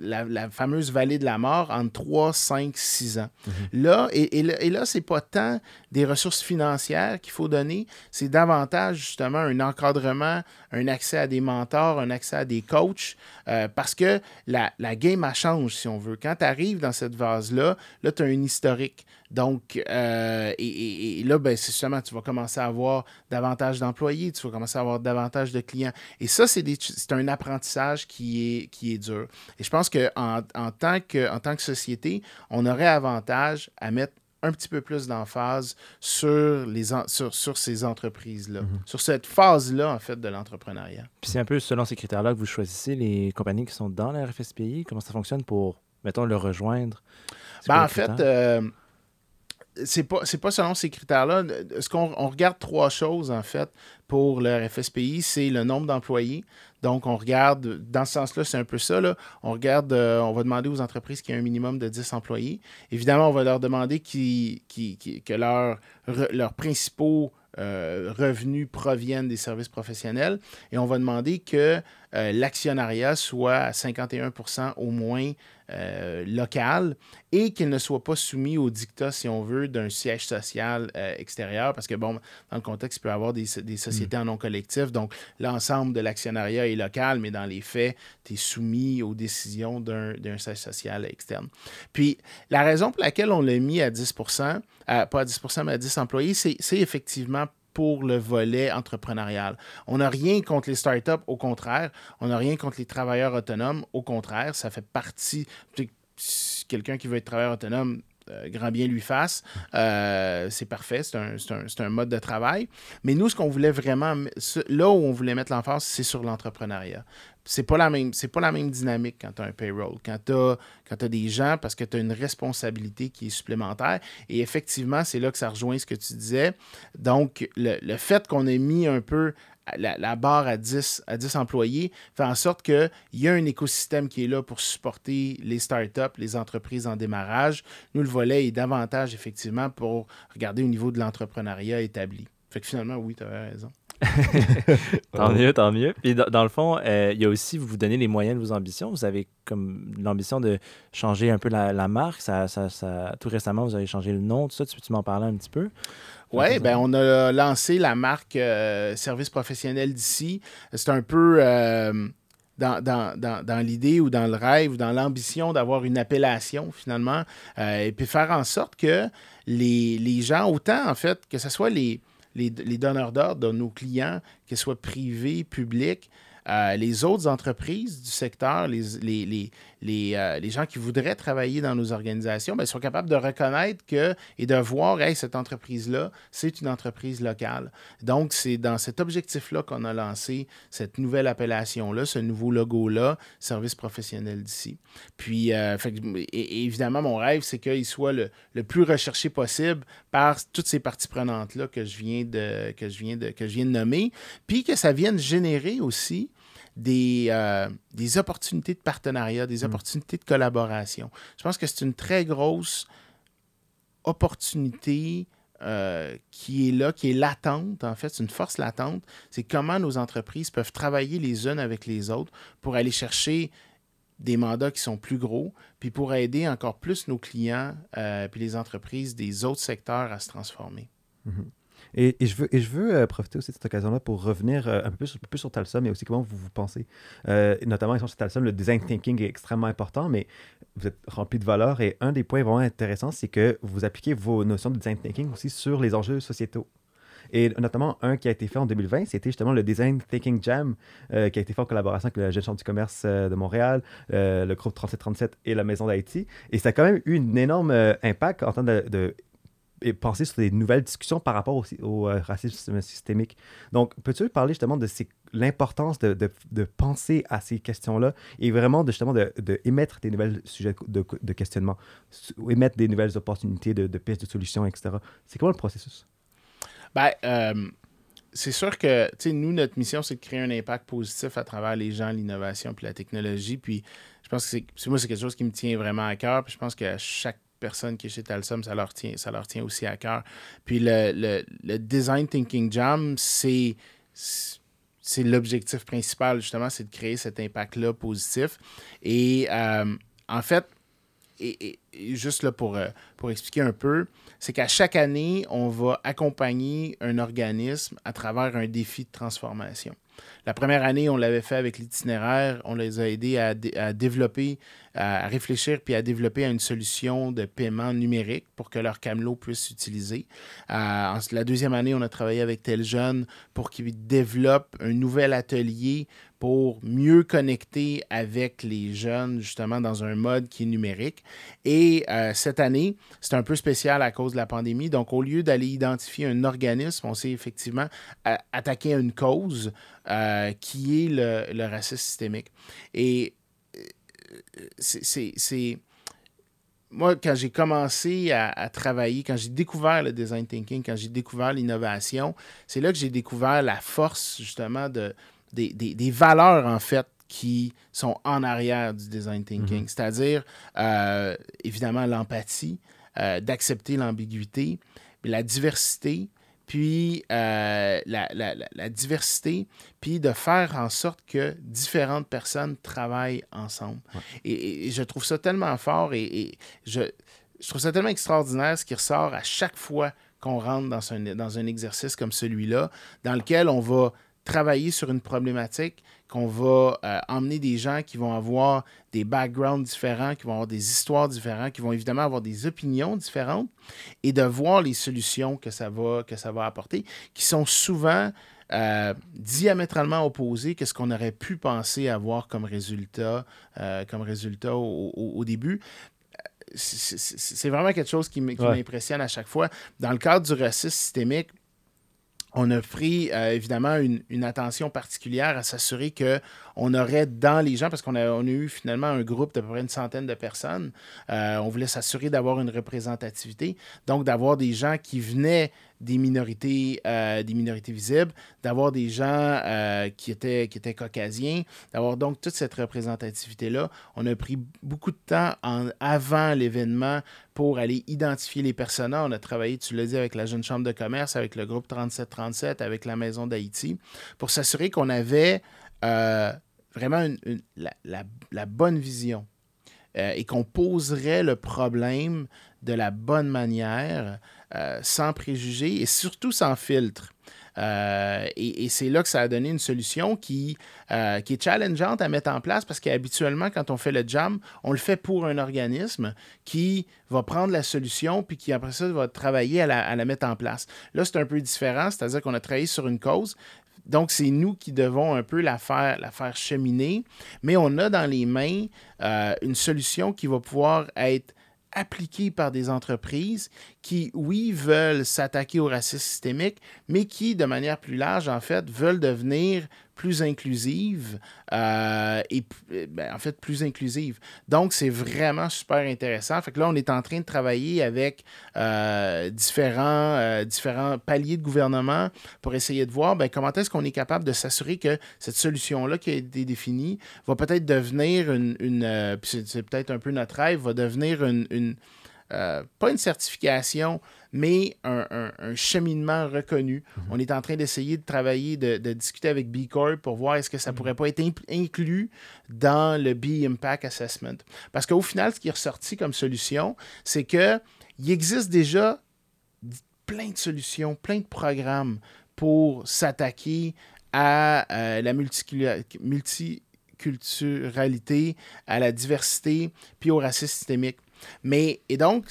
la, la fameuse vallée de la mort entre 3, 5, 6 ans. Là, et, et là, et là c'est pas tant des ressources financières qu'il faut donner, c'est davantage justement un encadrement, un accès à des mentors, un accès à des coachs, euh, parce que la, la game, elle change, si on veut. Quand tu arrives dans cette vase-là, là, tu as un historique. Donc, euh, et, et- et là, ben, c'est justement, tu vas commencer à avoir davantage d'employés, tu vas commencer à avoir davantage de clients. Et ça, c'est des- c'est un apprentissage qui est, qui est dur. Et je pense qu'en en tant que, en tant que société, on aurait avantage à mettre un petit peu plus d'emphase sur, les en- sur, sur ces entreprises-là, sur cette phase-là, en fait, de l'entrepreneuriat. Puis c'est un peu selon ces critères-là que vous choisissez les compagnies qui sont dans la RFSPI. Comment ça fonctionne pour, mettons, le rejoindre? Ben, en fait, euh, c'est pas, pas selon ces critères-là. Ce qu'on on regarde trois choses, en fait, pour le RFSPI. C'est le nombre d'employés. Donc, on regarde, dans ce sens-là, c'est un peu ça. Là. On regarde, euh, on va demander aux entreprises qui ont un minimum de 10 employés. Évidemment, on va leur demander qui, qui- que leurs principaux euh, revenus proviennent des services professionnels. Et on va demander que euh, l'actionnariat soit à 51% au moins euh, local et qu'il ne soit pas soumis au dictat, si on veut, d'un siège social euh, extérieur. Parce que, bon, dans le contexte, il peut y avoir des, des sociétés en non collectif. Donc, l'ensemble de l'actionnariat est local, mais dans les faits, tu es soumis aux décisions d'un siège social externe. Puis, la raison pour laquelle on l'a mis à 10 à- pas à 10% mais à 10 employés, c'est c'est effectivement pour le volet entrepreneurial. On n'a rien contre les startups, au contraire. On n'a rien contre les travailleurs autonomes, au contraire. Ça fait partie. Quelqu'un qui veut être travailleur autonome, grand bien lui fasse. Euh, c'est parfait, c'est un, mode de travail. Mais nous, ce qu'on voulait vraiment, là où on voulait mettre l'emphase, c'est sur l'entrepreneuriat. C'est pas la même, pas la même dynamique quand tu as un payroll, quand tu as, des gens, parce que tu as une responsabilité qui est supplémentaire. Et effectivement, c'est là que ça rejoint ce que tu disais. Donc, le fait qu'on ait mis un peu la, la barre à 10, à 10 employés fait en sorte qu'il y a un écosystème qui est là pour supporter les startups, les entreprises en démarrage. Nous, le volet est davantage effectivement pour regarder au niveau de l'entrepreneuriat établi. Fait que finalement, oui, tu avais raison. Tant mieux, tant mieux. Puis dans, dans le fond, euh, il y a aussi, vous vous donnez les moyens de vos ambitions. Vous avez comme l'ambition de changer un peu la, la marque. Ça, ça, ça- tout récemment, vous avez changé le nom, tout ça. Tu m'en parler un petit peu? Oui, ben on a lancé la marque euh, Service professionnel d'ici. C'est un peu euh, dans, dans- dans- dans l'idée ou dans le rêve ou dans l'ambition d'avoir une appellation finalement euh, et puis faire en sorte que les, les gens, autant en fait, que ce soit les, les, les donneurs d'ordre de nos clients, qu'ils soient privés, publics, euh, les autres entreprises du secteur, les, les, les, les, euh, les gens qui voudraient travailler dans nos organisations, ben, sont capables de reconnaître que et de voir, hey, cette entreprise-là, c'est une entreprise locale. Donc, c'est dans cet objectif-là qu'on a lancé cette nouvelle appellation-là, ce nouveau logo-là, Service professionnel d'ici. Puis, euh, évidemment, mon rêve, c'est qu'il soit le, le plus recherché possible par toutes ces parties prenantes-là que je viens de, que que je viens de nommer, puis que ça vienne générer aussi des, euh, des opportunités de partenariat, des opportunités de collaboration. Je pense que c'est une très grosse opportunité euh, qui est là, qui est latente, en fait, c'est une force latente. C'est comment nos entreprises peuvent travailler les unes avec les autres pour aller chercher des mandats qui sont plus gros, puis pour aider encore plus nos clients euh, puis les entreprises des autres secteurs à se transformer. Et, je veux, euh, profiter aussi de cette occasion-là pour revenir euh, un, peu plus, un peu plus sur Talsum, mais aussi comment vous vous pensez. Euh, notamment, sur Talsum, le design thinking est extrêmement important, mais vous êtes rempli de valeurs. Et un des points vraiment intéressants, c'est que vous appliquez vos notions de design thinking aussi sur les enjeux sociétaux. Et notamment, un qui a été fait en 2020, c'était justement le Design Thinking Jam, euh, qui a été fait en collaboration avec la Jeune Chambre du commerce de Montréal, le groupe 3737 et la Maison d'Haïti. Et ça a quand même eu un énorme impact en termes de et penser sur des nouvelles discussions par rapport aussi au euh, racisme systémique. Donc, peux-tu parler justement de l'importance de, penser à ces questions-là et vraiment justement de, de émettre des nouvelles sujets de, de questionnement, émettre des nouvelles opportunités de, pistes de solutions, etc. C'est quoi le processus? Ben, euh, c'est sûr que, nous, notre mission, c'est de créer un impact positif à travers les gens, l'innovation puis la technologie. Puis, je pense que c'est- moi, c'est quelque chose qui me tient vraiment à cœur. Puis, je pense que chaque personne qui est chez Talsum, ça leur tient, ça leur tient aussi à cœur. Puis, le, le- le Design Thinking Jam, c'est, c'est l'objectif principal, justement, c'est de créer cet impact-là positif. Et, euh, en fait, et, et- juste là pour, euh, pour expliquer un peu, c'est qu'à chaque année, on va accompagner un organisme à travers un défi de transformation. La première année, on l'avait fait avec l'itinéraire. On les a aidés à, à développer, à, réfléchir puis à développer une solution de paiement numérique pour que leur camelot puisse s'utiliser. Euh, la deuxième année, on a travaillé avec Tel Jeune pour qu'il développe un nouvel atelier pour mieux connecter avec les jeunes, justement, dans un mode qui est numérique. Et euh, cette année, c'est un peu spécial à cause de la pandémie. Donc, au lieu d'aller identifier un organisme, on s'est effectivement a- attaqué à une cause euh, qui est le, le racisme systémique. Et euh, c'est- Moi, quand j'ai commencé à, à travailler, quand j'ai découvert le design thinking, quand j'ai découvert l'innovation, c'est là que j'ai découvert la force, justement, de, des, des- des valeurs, en fait, qui sont en arrière du design thinking. C'est-à-dire, euh, évidemment, l'empathie, euh, d'accepter l'ambiguïté, la diversité, puis euh, la, la- la- diversité, puis de faire en sorte que différentes personnes travaillent ensemble. Et, et- et je trouve ça tellement fort et, et je, je trouve ça tellement extraordinaire ce qui ressort à chaque fois qu'on rentre dans un, dans un exercice comme celui-là, dans lequel on va travailler sur une problématique, qu'on va euh, emmener des gens qui vont avoir des backgrounds différents, qui vont avoir des histoires différentes, qui vont évidemment avoir des opinions différentes, et de voir les solutions que ça va, que ça va apporter, qui sont souvent euh, diamétralement opposées que ce qu'on aurait pu penser avoir comme résultat, euh, comme résultat au, au- au début c'est- vraiment quelque chose qui m'impressionne à chaque fois. Dans le cadre du racisme systémique, on a pris euh, évidemment une, une attention particulière à s'assurer que on aurait dans les gens, parce qu'on a, eu finalement un groupe d'à peu près une centaine de personnes, euh, on voulait s'assurer d'avoir une représentativité, donc d'avoir des gens qui venaient des minorités, euh, des minorités visibles, d'avoir des gens euh, qui, étaient, qui étaient caucasiens, d'avoir donc toute cette représentativité-là. On a pris beaucoup de temps avant l'événement pour aller identifier les personas. On a travaillé, tu l'as dit, avec la Jeune Chambre de commerce, avec le groupe 3737, avec la Maison d'Haïti, pour s'assurer qu'on avait vraiment la, bonne vision euh, et qu'on poserait le problème de la bonne manière, euh, sans préjugés et surtout sans filtre. Euh, et c'est là que ça a donné une solution qui, qui est challengeante à mettre en place parce qu'habituellement, quand on fait le jam, on le fait pour un organisme qui va prendre la solution puis qui, après ça, va travailler à la, à la mettre en place. Là, c'est un peu différent, c'est-à-dire qu'on a travaillé sur une cause. Donc, c'est nous qui devons un peu la faire, cheminer, mais on a dans les mains euh, une solution qui va pouvoir être appliquée par des entreprises qui, oui, veulent s'attaquer au racisme systémique, mais qui, de manière plus large, en fait, veulent devenir plus inclusives euh, et, p- ben, en fait, plus inclusives. Donc, c'est vraiment super intéressant. Fait que là, on est en train de travailler avec euh, différents, euh, différents paliers de gouvernement pour essayer de voir ben, comment est-ce qu'on est capable de s'assurer que cette solution-là qui a été définie va peut-être devenir une, une euh, c'est, peut-être un peu notre rêve, va devenir une, une, euh, pas une certification, mais un, un- un cheminement reconnu. On est en train d'essayer de travailler, de, de discuter avec B Corp pour voir est-ce que ça pourrait pas être inclus dans le B Impact Assessment. Parce qu'au final, ce qui est ressorti comme solution, c'est que il existe déjà plein de solutions, plein de programmes pour s'attaquer à euh, la multiculturalité, à la diversité, puis au racisme systémique. Mais, et donc,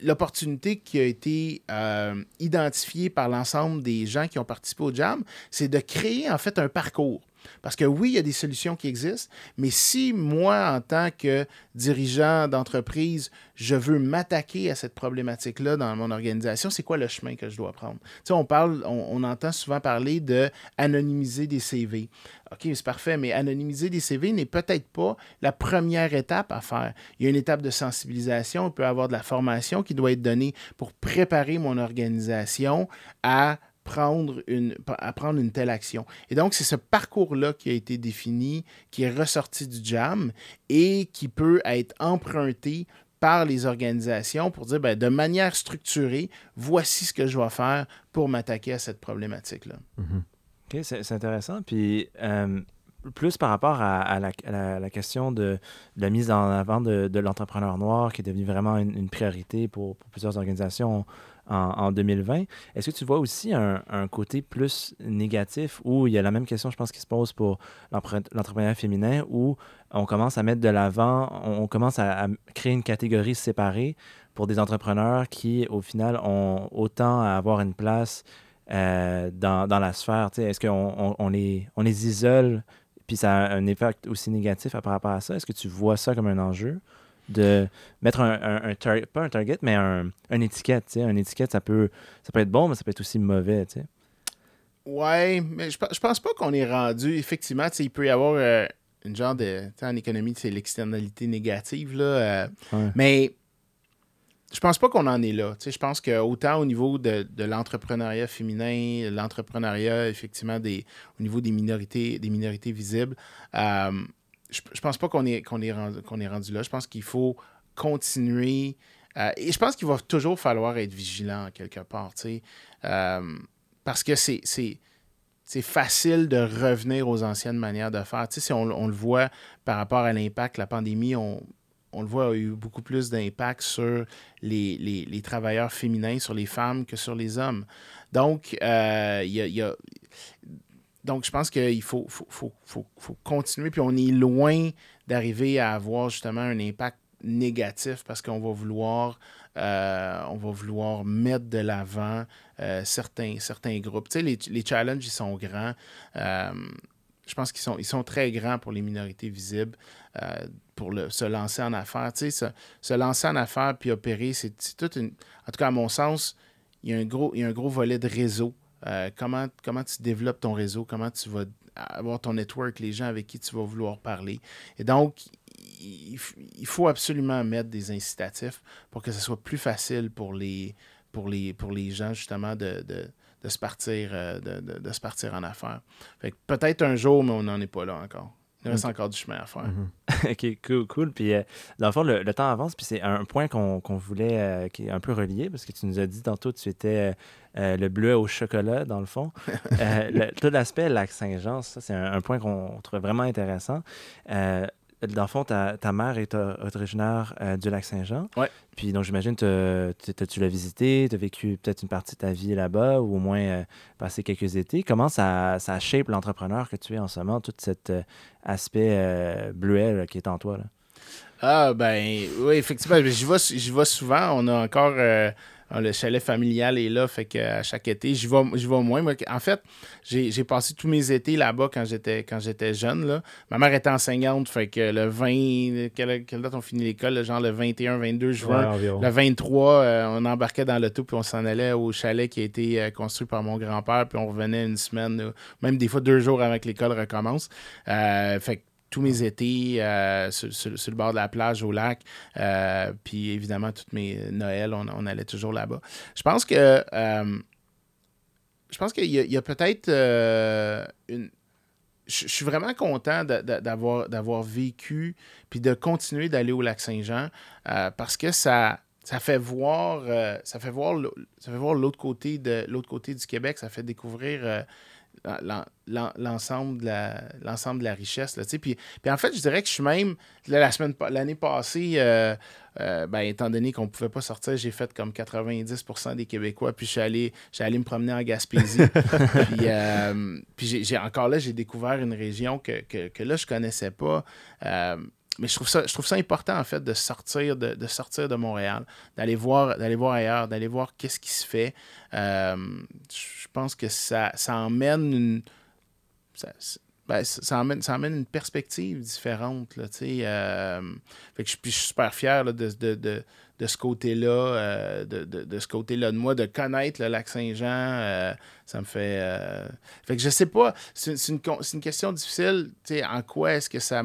l'opportunité qui a été euh, identifiée par l'ensemble des gens qui ont participé au Jam, c'est de créer en fait un parcours. Parce que oui, il y a des solutions qui existent, mais si moi, en tant que dirigeant d'entreprise, je veux m'attaquer à cette problématique-là dans mon organisation, c'est quoi le chemin que je dois prendre? Tu sais, on parle, on, on entend souvent parler de anonymiser des CV. OK, c'est parfait, mais anonymiser des CV n'est peut-être pas la première étape à faire. Il y a une étape de sensibilisation, il peut avoir de la formation qui doit être donnée pour préparer mon organisation à prendre une, à prendre une telle action. Et donc, c'est ce parcours-là qui a été défini, qui est ressorti du JAM et qui peut être emprunté par les organisations pour dire, ben, de manière structurée, voici ce que je vais faire pour m'attaquer à cette problématique-là. OK, c'est intéressant. Puis, euh, plus par rapport à, à la, à la- la question de, de la mise en avant de, de l'entrepreneur noir qui est devenu vraiment une, une priorité pour, pour plusieurs organisations en, en 2020, est-ce que tu vois aussi un, côté plus négatif où il y a la même question, je pense, qui se pose pour l'entrepreneuriat féminin où on commence à mettre de l'avant, on, commence à, créer une catégorie séparée pour des entrepreneurs qui, au final, ont autant à avoir une place euh, dans, la sphère? Est-ce qu'on on, les, on les isole, puis ça a un effet aussi négatif par rapport à ça? Est-ce que tu vois ça comme un enjeu? De mettre un, un, un tar- pas un target, mais un, une étiquette. tu sais. Une étiquette, ça peut, ça peut être bon, mais ça peut être aussi mauvais. tu sais. Ouais, mais je, je pense pas qu'on est rendu. Effectivement, il peut y avoir euh, une genre de. En économie, c'est l'externalité négative, là. euh, Ouais. Mais je pense pas qu'on en est là. Je pense que autant au niveau de, de l'entrepreneuriat féminin, l'entrepreneuriat, effectivement, des, au niveau des minorités, des minorités visibles, euh, je, je pense pas qu'on est, qu'on est, rendu, est rendu là. Je pense qu'il faut continuer. euh, et je pense qu'il va toujours falloir être vigilant quelque part. Euh, parce que c'est, c'est, facile de revenir aux anciennes manières de faire. Si on, on le voit par rapport à l'impact, la pandémie, on, on le voit, a eu beaucoup plus d'impact sur les, les- les travailleurs féminins, sur les femmes que sur les hommes. Donc, euh, y a- y a- donc je pense qu'il faut, continuer. Puis on est loin d'arriver à avoir justement un impact négatif parce qu'on va vouloir euh, on va vouloir mettre de l'avant euh, certains, certains groupes. Tu sais, les, les challenges, ils sont grands. Euh, je pense qu'ils sont, ils sont très grands pour les minorités visibles, pour le, se lancer en affaires. Tu sais, se, lancer en affaires puis opérer, c'est c'est toute une... En tout cas, à mon sens, il y a un gros, il y a un gros volet de réseau. Euh, comment, comment tu développes ton réseau, comment tu vas avoir ton network, les gens avec qui tu vas vouloir parler? Et donc, il, faut absolument mettre des incitatifs pour que ce soit plus facile pour les, pour les, pour les gens, justement, de, de, se, partir, euh, de, de- se partir en affaires. Peut-être un jour, mais on n'en est pas là encore. Il reste encore du chemin à faire. ok, cool, cool. Puis, euh, dans le fond, le, le temps avance, puis c'est un point qu'on voulait, euh, qui est un peu relié, parce que tu nous as dit tantôt que tu étais euh, le bleu au chocolat, dans le fond. Le- tout l'aspect lac Saint-Jean, ça, c'est un, un point qu'on trouve vraiment intéressant. Dans le fond, ta, ta mère est or- originaire euh, du lac Saint-Jean. Ouais. Puis, donc, j'imagine que tu l'as visité, tu as vécu peut-être une partie de ta vie là-bas, ou au moins euh, passé quelques étés. Comment ça, ça shape l'entrepreneur que tu es en ce moment, tout cet euh, aspect bleuet là, qui est en toi? Là? Ah, ben, oui, effectivement. J'y vais, j'y vais souvent. On a encore. Euh, le chalet familial est là, fait qu'à chaque été, j'y vais, moins. Moi, en fait, j'ai passé tous mes étés là-bas quand j'étais quand j'étais jeune. Là. Ma mère était enseignante, fait que le 20. Quelle, quelle date on finit l'école? Genre le 21, 22 juin. Ouais. Le 23, euh, on embarquait dans l'auto puis on s'en allait au chalet qui a été euh, construit par mon grand-père, puis on revenait une semaine, euh, même des fois deux jours avant que l'école recommence. Euh, fait que tous mes étés euh, sur, le bord de la plage, au lac, euh, puis évidemment, toutes mes Noëls, on, allait toujours là-bas. Je pense que. euh, je pense qu'il y y a peut-être une. Je suis vraiment content d'avoir d'avoir vécu puis de continuer d'aller au lac Saint-Jean parce que ça, ça fait voir ça fait voir ça fait voir l'autre côté de l'autre côté du Québec, ça fait découvrir l'ensemble de de la richesse là, puis, puis en fait je dirais que je suis même là, la semaine l'année passée euh, euh, ben, étant donné qu'on pouvait pas sortir j'ai fait comme 90% des Québécois puis je suis allé je suis allé me promener en Gaspésie. Puis, euh, puis j'ai, encore là j'ai découvert une région que, que, que là je connaissais pas mais je trouve, ça, je trouve ça important, en fait, de sortir de, de sortir de Montréal, d'aller voir, d'aller voir ailleurs, d'aller voir qu'est-ce qui se fait. Euh, je pense que ça, ça emmène une. Ben, ça, emmène, ça emmène une perspective différente. Là, euh, fait que je, suis super fier là, de, de, de, de, ce côté-là, euh, de, ce côté-là de moi, de connaître le lac Saint-Jean. Euh, ça me fait. Fait que je sais pas. C'est une, une, question difficile. En quoi est-ce que ça.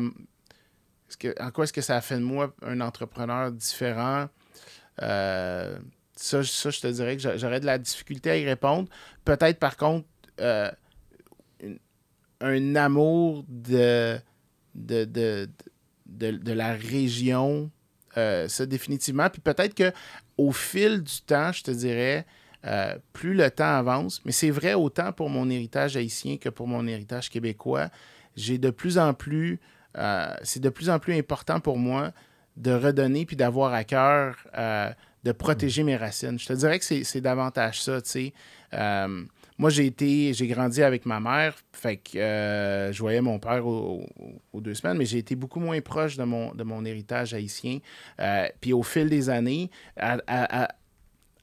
En quoi est-ce que ça a fait de moi un entrepreneur différent? ça, ça, je te dirais que j'aurais de la difficulté à y répondre. Peut-être, par contre, un amour de, de, de, de, la région, euh, ça définitivement. Puis peut-être que au fil du temps, je te dirais, euh, plus le temps avance, mais c'est vrai autant pour mon héritage haïtien que pour mon héritage québécois, j'ai de plus en plus, euh, c'est de plus en plus important pour moi de redonner puis d'avoir à cœur de protéger mes racines. Je te dirais que c'est davantage ça, tu sais moi, j'ai été, j'ai grandi avec ma mère, fait que euh, je voyais mon père aux, deux semaines, mais j'ai été beaucoup moins proche de mon, de mon héritage haïtien. Euh, puis au fil des années, à,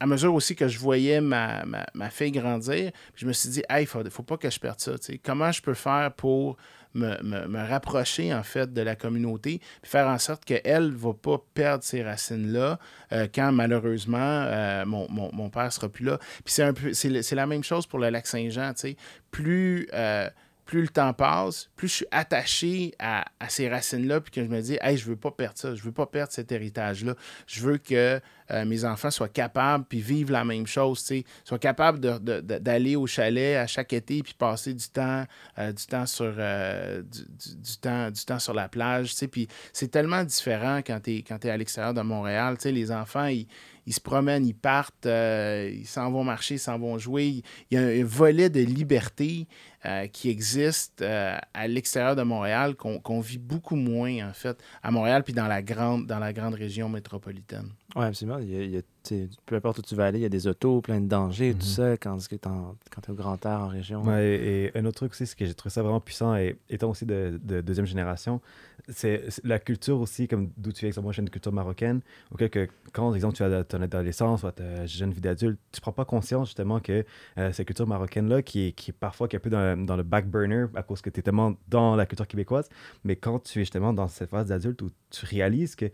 mesure aussi que je voyais ma, ma, fille grandir, je me suis dit, il ne faut, faut, pas que je perde ça. Comment je peux faire pour me, rapprocher en fait de la communauté, puis faire en sorte qu'elle ne va pas perdre ses racines-là euh, quand malheureusement euh, mon, mon, père sera plus là. Puis c'est un peu c'est la même chose pour le lac Saint-Jean, tu sais. Plus euh, plus le temps passe, plus je suis attaché à, ces racines-là, puis que je me dis, hey, je veux pas perdre ça, je veux pas perdre cet héritage-là. Je veux que euh, mes enfants soient capables, puis vivent la même chose, soient capables d'aller au chalet à chaque été, puis passer du temps, euh, du temps sur euh, du, temps, du temps sur la plage, puis c'est tellement différent quand tu es, à l'extérieur de Montréal, les enfants, ils se promènent, ils partent, ils s'en vont marcher, ils s'en vont jouer. Il y a un, volet de liberté euh, qui existe euh, à l'extérieur de Montréal, qu'on vit beaucoup moins, en fait, à Montréal puis dans la grande, dans la grande région métropolitaine. Oui, absolument. Il y a, peu importe où tu vas aller, il y a des autos, plein de dangers, tout mhm. ça, quand, tu es au grand air en région. Ouais, et, un autre truc aussi, c'est que j'ai trouvé ça vraiment puissant, et étant aussi de, deuxième génération, c'est la culture aussi, comme d'où tu viens, moi, j'ai une culture marocaine, auquel que quand, par exemple, tu as ton adolescence ou ta jeune vie d'adulte, tu prends pas conscience justement que euh, cette culture marocaine-là, qui est, qui est parfois qui est un peu dans dans le back burner à cause que tu es tellement dans la culture québécoise. Mais quand tu es justement dans cette phase d'adulte où tu réalises que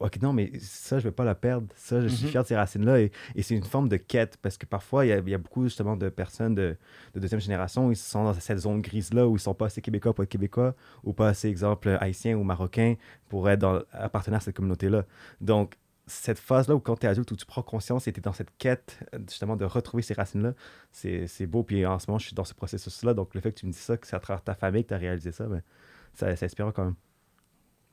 OK, non, mais ça, je ne vais pas la perdre. Ça, je suis mhm. fier de ces racines-là. Et, c'est une forme de quête parce que parfois, il y a, beaucoup justement de personnes de, deuxième génération, ils sont dans cette zone grise-là où ils ne sont pas assez québécois pour être québécois ou pas assez, exemple, haïtiens ou marocains pour être dans, appartenir à cette communauté-là. Donc, cette phase-là où quand tu es adulte, où tu prends conscience et tu es dans cette quête justement de retrouver ces racines-là, c'est beau. Puis en ce moment, je suis dans ce processus-là. Donc le fait que tu me dis ça, que c'est à travers ta famille que tu as réalisé ça, ben, ça, ça inspire quand même.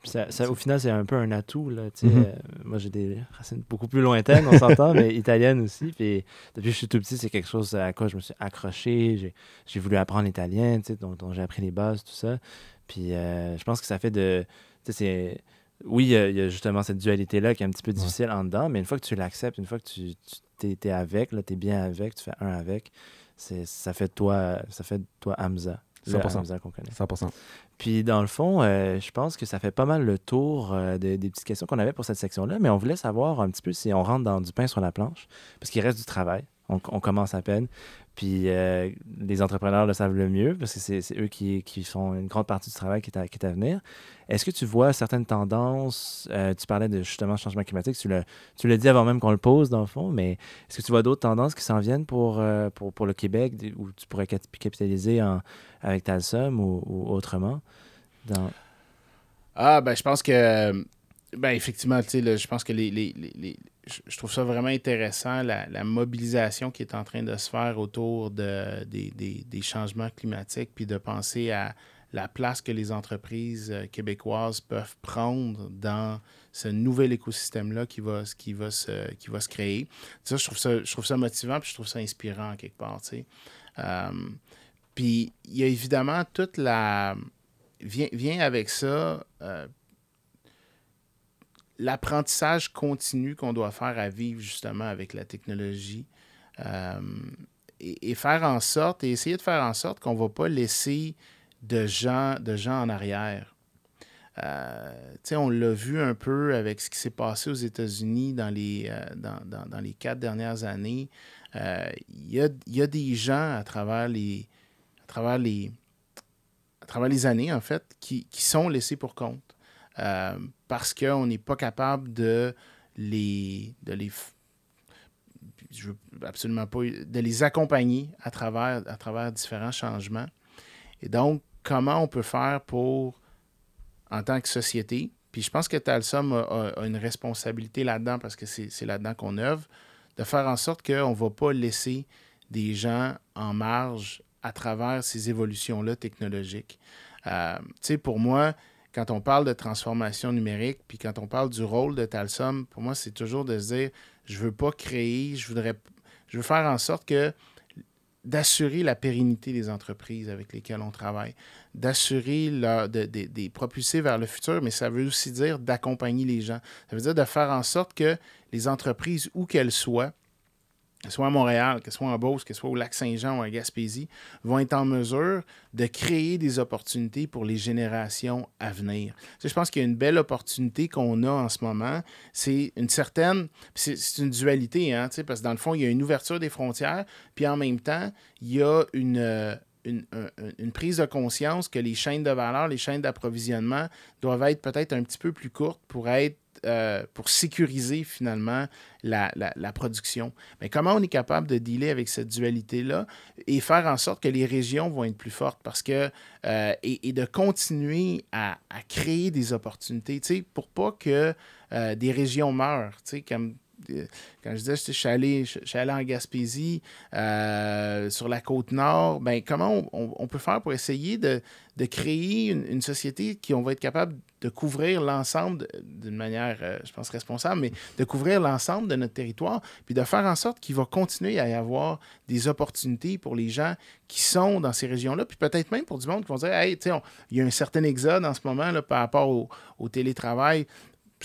Ça, au final, c'est un peu un atout. Là, mm-hmm. euh, moi, j'ai des racines beaucoup plus lointaines, on s'entend, mais italiennes aussi. Puis depuis que je suis tout petit, c'est quelque chose à quoi je me suis accroché. J'ai voulu apprendre l'italien, dont, dont j'ai appris les bases, tout ça. Puis euh, je pense que ça fait de. C'est oui, il y, a justement cette dualité-là qui est un petit peu difficile en dedans, mais une fois que tu l'acceptes, une fois que tu, tu es, avec, tu es bien avec, tu fais un avec, ça fait de toi, ça fait toi Hamza. 100%. Hamza qu'on connaît. 100%. Puis dans le fond, euh, je pense que ça fait pas mal le tour euh, des petites questions qu'on avait pour cette section-là, mais on voulait savoir un petit peu si on rentre dans du pain sur la planche, parce qu'il reste du travail. On, on commence à peine. Puis euh, les entrepreneurs le savent le mieux parce que c'est eux qui, qui, font une grande partie du travail qui est à, qui est à venir. Est-ce que tu vois certaines tendances? Euh, tu parlais de justement changement climatique, tu l'as dit avant même qu'on le pose dans le fond, mais est-ce que tu vois d'autres tendances qui s'en viennent pour, euh, pour, pour, le Québec où tu pourrais capitaliser en, avec Talsum ou, ou autrement? Ah, ben je pense que ben effectivement, je pense que les, les, les, je trouve ça vraiment intéressant, la, la, mobilisation qui est en train de se faire autour de, des, des, des, changements climatiques, puis de penser à la place que les entreprises euh, québécoises peuvent prendre dans ce nouvel écosystème-là qui va, qui, va se, qui va se créer. Ça, je, trouve ça, je trouve ça motivant, puis je trouve ça inspirant quelque part. Euh, puis il y a évidemment toute la... Vient, vient avec ça... Euh, l'apprentissage continu qu'on doit faire à vivre justement avec la technologie euh, et, faire en sorte, et essayer de faire en sorte qu'on ne va pas laisser de gens, en arrière. euh, on l'a vu un peu avec ce qui s'est passé aux États-Unis dans, les euh, dans, dans, les quatre dernières années. Il y, a, y, a, des gens à travers les, à travers les, à travers les années, en fait, qui sont laissés pour compte parce qu'on n'est pas capable de les, de les je veux absolument pas, de les accompagner à travers, à travers différents changements. Et donc, comment on peut faire pour, en tant que société, puis je pense que Talsom a, a, une responsabilité là-dedans parce que c'est là-dedans qu'on œuvre, de faire en sorte qu'on ne va pas laisser des gens en marge à travers ces évolutions-là technologiques. Euh, tu sais, pour moi, quand on parle de transformation numérique, puis quand on parle du rôle de Talsom, pour moi, c'est toujours de se dire, je veux pas créer, je voudrais, je veux faire en sorte que d'assurer la pérennité des entreprises avec lesquelles on travaille, d'assurer de, de, des propulser vers le futur, mais ça veut aussi dire d'accompagner les gens. Ça veut dire de faire en sorte que les entreprises, où qu'elles soient, qu'elles soient à Montréal, qu'elles soient en Beauce, qu'elles soient au Lac-Saint-Jean ou à Gaspésie, vont être en mesure de créer des opportunités pour les générations à venir. je pense qu'il y a une belle opportunité qu'on a en ce moment. C'est une certaine... C'est une dualité, hein, parce que dans le fond, il y a une ouverture des frontières, puis en même temps, il y a une... Une, une, prise de conscience que les chaînes de valeur, les chaînes d'approvisionnement doivent être peut-être un petit peu plus courtes pour être euh, pour sécuriser finalement la, production. Mais comment on est capable de dealer avec cette dualité-là et faire en sorte que les régions vont être plus fortes? Parce que euh, et, de continuer à, créer des opportunités, pour pas que euh, des régions meurent, comme quand je disais, je suis allé, je suis allé en Gaspésie, sur la côte nord, ben, comment on, peut faire pour essayer de, créer une, société qui on va être capable de couvrir l'ensemble d'une manière, euh, je pense, responsable, mais de couvrir l'ensemble de notre territoire, puis de faire en sorte qu'il va continuer à y avoir des opportunités pour les gens qui sont dans ces régions-là, puis peut-être même pour du monde qui vont dire, hey, tu sais, il y a un certain exode en ce moment là, par rapport au, au télétravail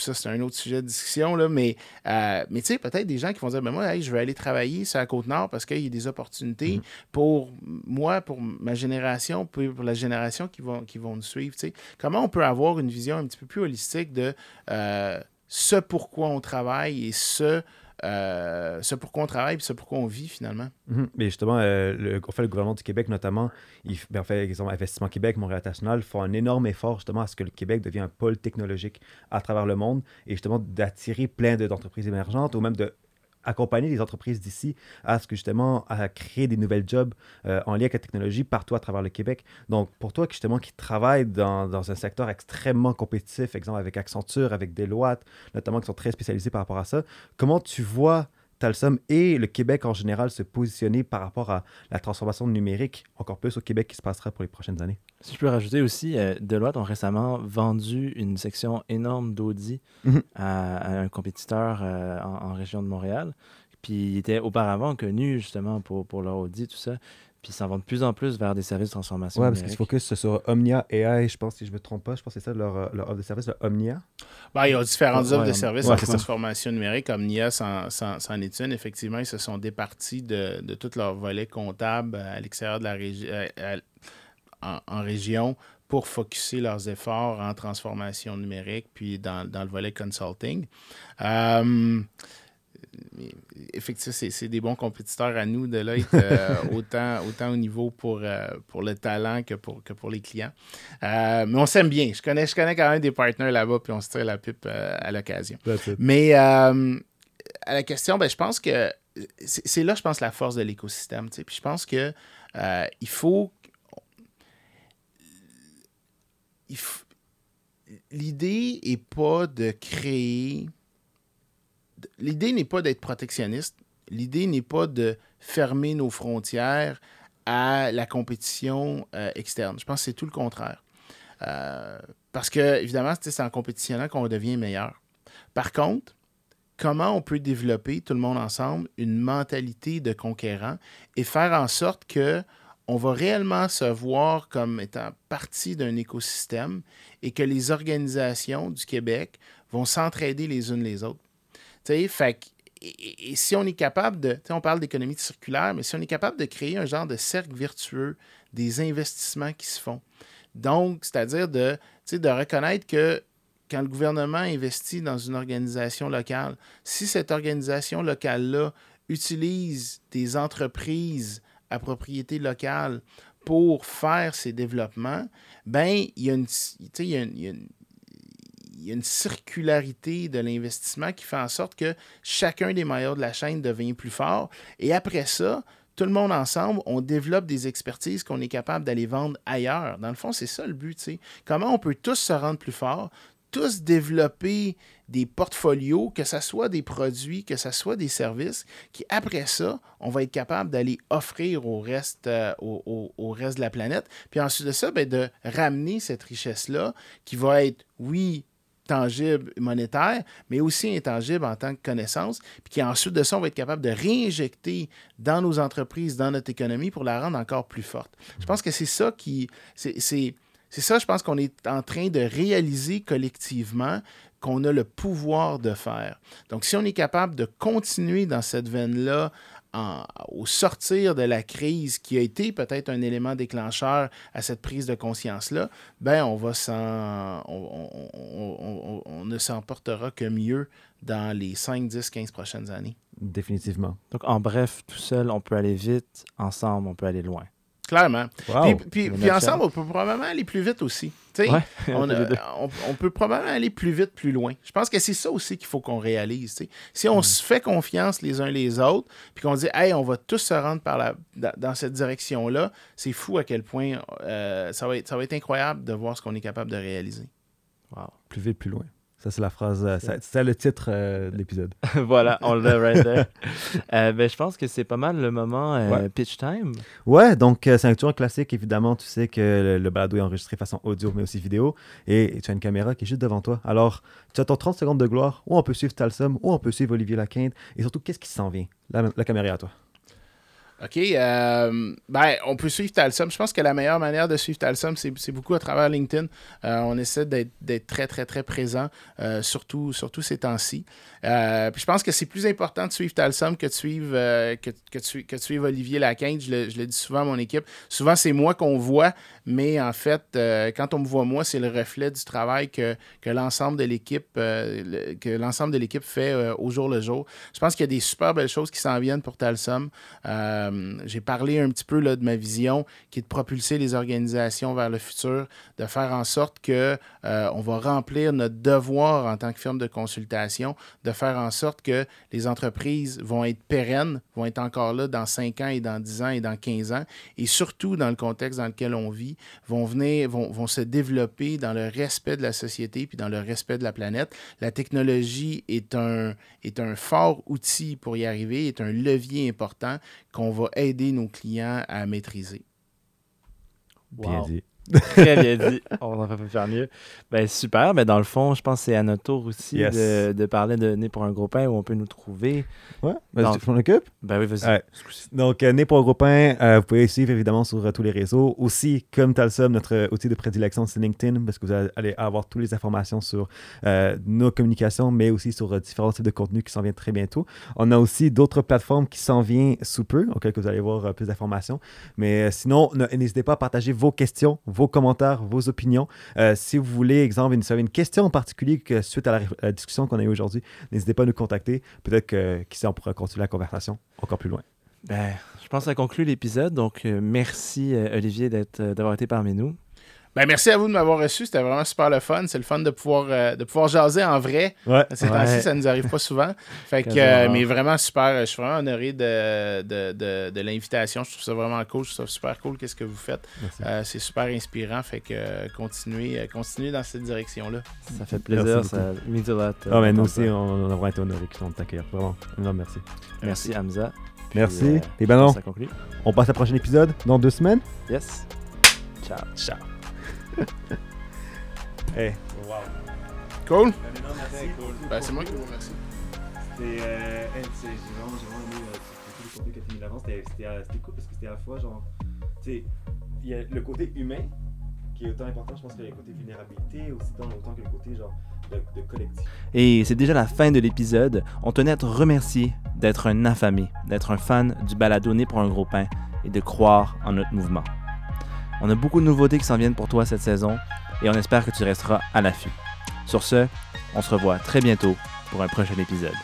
ça, c'est un autre sujet de discussion, là, mais, euh, mais tu sais, peut-être des gens qui vont dire, ben moi, je vais aller travailler sur la Côte-Nord parce qu'il y a des opportunités mm-hmm. pour moi, pour ma génération, pour la génération qui vont, qui vont nous suivre. Comment on peut avoir une vision un petit peu plus holistique de euh, ce pourquoi on travaille et ce euh, ce pourquoi on travaille et ce pourquoi on vit finalement. Mhm. Mais justement, euh, le, fait, le gouvernement du Québec notamment, il ben, fait, exemple, Investissement Québec, Montréal National, font un énorme effort justement à ce que le Québec devienne un pôle technologique à travers le monde et justement d'attirer plein d'entreprises émergentes ou même de accompagner les entreprises d'ici à ce que justement à créer des nouvelles jobs euh, en lien avec la technologie partout à travers le Québec. Donc pour toi justement qui travaille dans, dans un secteur extrêmement compétitif, exemple avec Accenture, avec Deloitte, notamment qui sont très spécialisés par rapport à ça, comment tu vois Talsom et le Québec en général se positionner par rapport à la transformation numérique, encore plus au Québec qui se passera pour les prochaines années. Si je peux rajouter aussi, euh, Deloitte ont récemment vendu une section énorme d'Audi mhm. à, un compétiteur euh, en, région de Montréal. Puis il était auparavant connu justement pour, pour leur Audi, tout ça. Puis ça va de plus en plus vers des services de transformation. Oui, parce qu'ils se focus sur Omnia AI, je pense, si je ne me trompe pas, je pense que c'est ça leur, leur, offre de service, le Omnia. Ben, il y a différentes offres de services de transformation numérique. Omnia, c'en est une. Effectivement, ils se sont départis de, de tout leur volet comptable à l'extérieur de la région, euh, en, région pour focuser leurs efforts en transformation numérique, puis dans, dans le volet consulting. Euh, effectivement, c'est des bons compétiteurs à nous de là, euh, autant, autant au niveau pour, euh, pour le talent que pour, que pour les clients. Euh, mais on s'aime bien. Je connais, je connais quand même des partenaires là-bas, puis on se tire la pipe à l'occasion. Mais à la question, ben, je pense que c'est là, je pense, la force de l'écosystème. Puis je pense que il faut. L'idée n'est pas de créer l'idée n'est pas d'être protectionniste. L'idée n'est pas de fermer nos frontières à la compétition euh, externe. Je pense que c'est tout le contraire. Euh, parce que, évidemment, c'est en compétitionnant qu'on devient meilleur. Par contre, comment on peut développer tout le monde ensemble une mentalité de conquérant et faire en sorte que on va réellement se voir comme étant partie d'un écosystème et que les organisations du Québec vont s'entraider les unes les autres? Fait et, si on est capable de, on parle d'économie circulaire, mais si on est capable de créer un genre de cercle vertueux des investissements qui se font, Donc, c'est-à-dire de, de reconnaître que quand le gouvernement investit dans une organisation locale, si cette organisation locale-là utilise des entreprises à propriété locale pour faire ces développements, ben il y a une, il y a une- y a une circularité de l'investissement qui fait en sorte que chacun des maillons de la chaîne devient plus fort. Et après ça, tout le monde ensemble, on développe des expertises qu'on est capable d'aller vendre ailleurs. Dans le fond, c'est ça le but. Comment on peut tous se rendre plus forts, tous développer des portfolios, que ce soit des produits, que ce soit des services, qui après ça, on va être capable d'aller offrir au reste, euh, au- au reste de la planète. Puis ensuite de ça, ben, de ramener cette richesse-là qui va être, oui, tangible, monétaire, mais aussi intangible en tant que connaissance, puis qui ensuite de ça, on va être capable de réinjecter dans nos entreprises, dans notre économie pour la rendre encore plus forte. Je pense que c'est ça qui... C'est ça, je pense qu'on est en train de réaliser collectivement qu'on a le pouvoir de faire. Donc, si on est capable de continuer dans cette veine-là, en- au sortir de la crise qui a été peut-être un élément déclencheur à cette prise de conscience-là, ben on va s'en. On, on- on- on- on ne s'en portera que mieux dans les 5, 10, 15 prochaines années. Définitivement. Donc, en bref, tout seul, on peut aller vite. Ensemble, on peut aller loin. Clairement. Wow. Puis, puis- puis ensemble, on peut probablement aller plus vite aussi. Ouais, on, a- on- on peut probablement aller plus vite, plus loin. Je pense que c'est ça aussi qu'il faut qu'on réalise. Si Mm. on se fait confiance les uns les autres, puis qu'on dit, hey, on va tous se rendre par la, dans, dans cette direction-là, c'est fou à quel point euh, ça, va être, ça va être incroyable de voir ce qu'on est capable de réaliser. Wow. Plus vite, plus loin. Ça, c'est la phrase. euh, C'est le titre euh, de l'épisode. voilà, on l'a right there. Euh, ben, je pense que c'est pas mal le moment euh, Ouais. pitch time. Ouais, donc c'est un toujours un classique. Évidemment, tu sais que le, le balado est enregistré façon audio, mais aussi vidéo. Et tu as une caméra qui est juste devant toi. Alors, tu as ton 30 secondes de gloire, ou on peut suivre Talsum, ou on peut suivre Olivier Laquinte. Et surtout, qu'est-ce qui s'en vient? La, la caméra est à toi. OK. euh, ben, on peut suivre Talsum. Je pense que la meilleure manière de suivre Talsum, c'est beaucoup à travers LinkedIn. Euh, on essaie d'être très, très, très présent, euh, surtout, surtout ces temps-ci. Je pense que c'est plus important de suivre Talsum que de suivre, que, que de suivre Olivier Laquinte. Je le, dis souvent à mon équipe. Souvent, c'est moi qu'on voit, mais en fait, quand on me voit moi, c'est le reflet du travail que, que l'ensemble de l'équipe que l'ensemble de l'équipe fait au jour le jour. Je pense qu'il y a des super belles choses qui s'en viennent pour Talsum. J'ai parlé un petit peu là, de ma vision qui est de propulser les organisations vers le futur, de faire en sorte que euh, on va remplir notre devoir en tant que firme de consultation, de faire en sorte que les entreprises vont être pérennes, vont être encore là dans 5 ans et dans 10 ans et dans 15 ans, et surtout dans le contexte dans lequel on vit, vont venir, vont, vont se développer dans le respect de la société puis dans le respect de la planète. La technologie est un, est un fort outil pour y arriver, est un levier important qu'on va aider nos clients à maîtriser. Bien dit. Très bien dit. On peut pas faire mieux. Ben, super. Ben, dans le fond, je pense que c'est à notre tour aussi Yes. de, de parler de Né pour un gros pain où on peut nous trouver. Ouais, tu m'en occupes? Ben oui, vas-y. Ouais. Donc, euh, Né pour un gros pain, euh, vous pouvez suivre évidemment sur euh, tous les réseaux. Aussi, comme Talsum, notre outil de prédilection, c'est LinkedIn, parce que vous allez avoir toutes les informations sur euh, nos communications, mais aussi sur différents types de contenus qui s'en viennent très bientôt. On a aussi d'autres plateformes qui s'en viennent sous peu, auxquelles vous allez voir plus d'informations. Mais sinon, n'hésitez pas à partager vos questions, vos commentaires, vos opinions. Euh, si vous voulez, exemple, une, une question en particulier suite à la, discussion qu'on a eue aujourd'hui, n'hésitez pas à nous contacter. Peut-être que, qui sait, on pourra continuer la conversation encore plus loin. Ben, je pense que ça conclut l'épisode. Donc, euh, merci, euh, Olivier, d'être, d'avoir été parmi nous. Ben, merci à vous de m'avoir reçu. C'était vraiment super le fun. C'est le fun de pouvoir, euh, de pouvoir jaser en vrai. Ouais. Ces Ouais. temps-ci, ça nous arrive pas souvent. Fait que, euh, mais vraiment super. Je suis vraiment honoré de, de, de, de l'invitation. Je trouve ça vraiment cool. Je trouve ça super cool. Qu'est-ce que vous faites? Euh, c'est super inspirant. Fait que continuez, continuez dans cette direction-là. Ça fait plaisir. Merci Ça means a lot, euh, Ah, mais nous aussi, on, on a vraiment été honorés de t'accueillir. Vraiment, énorme merci. Merci, Hamza. Puis, Merci. euh, Et ben non, Ça conclut. on passe à prochain épisode dans deux semaines. Yes. Ciao. Ciao. hey. Cool? Ben, c'est moi qui vous remercie. C'était euh, j'ai vraiment, j'ai vraiment aimé euh, tout le contenu euh, c'était cool parce que c'était à la fois genre. Tu sais, il y a le côté humain qui est autant important, je pense, que le côté vulnérabilité, aussi dans autant que le côté genre de, de collectif. Et c'est déjà la fin de l'épisode. On tenait à te remercier d'être un affamé, d'être un fan du balado Né pour un gros pain et de croire en notre mouvement. On a beaucoup de nouveautés qui s'en viennent pour toi cette saison et on espère que tu resteras à l'affût. Sur ce, on se revoit très bientôt pour un prochain épisode.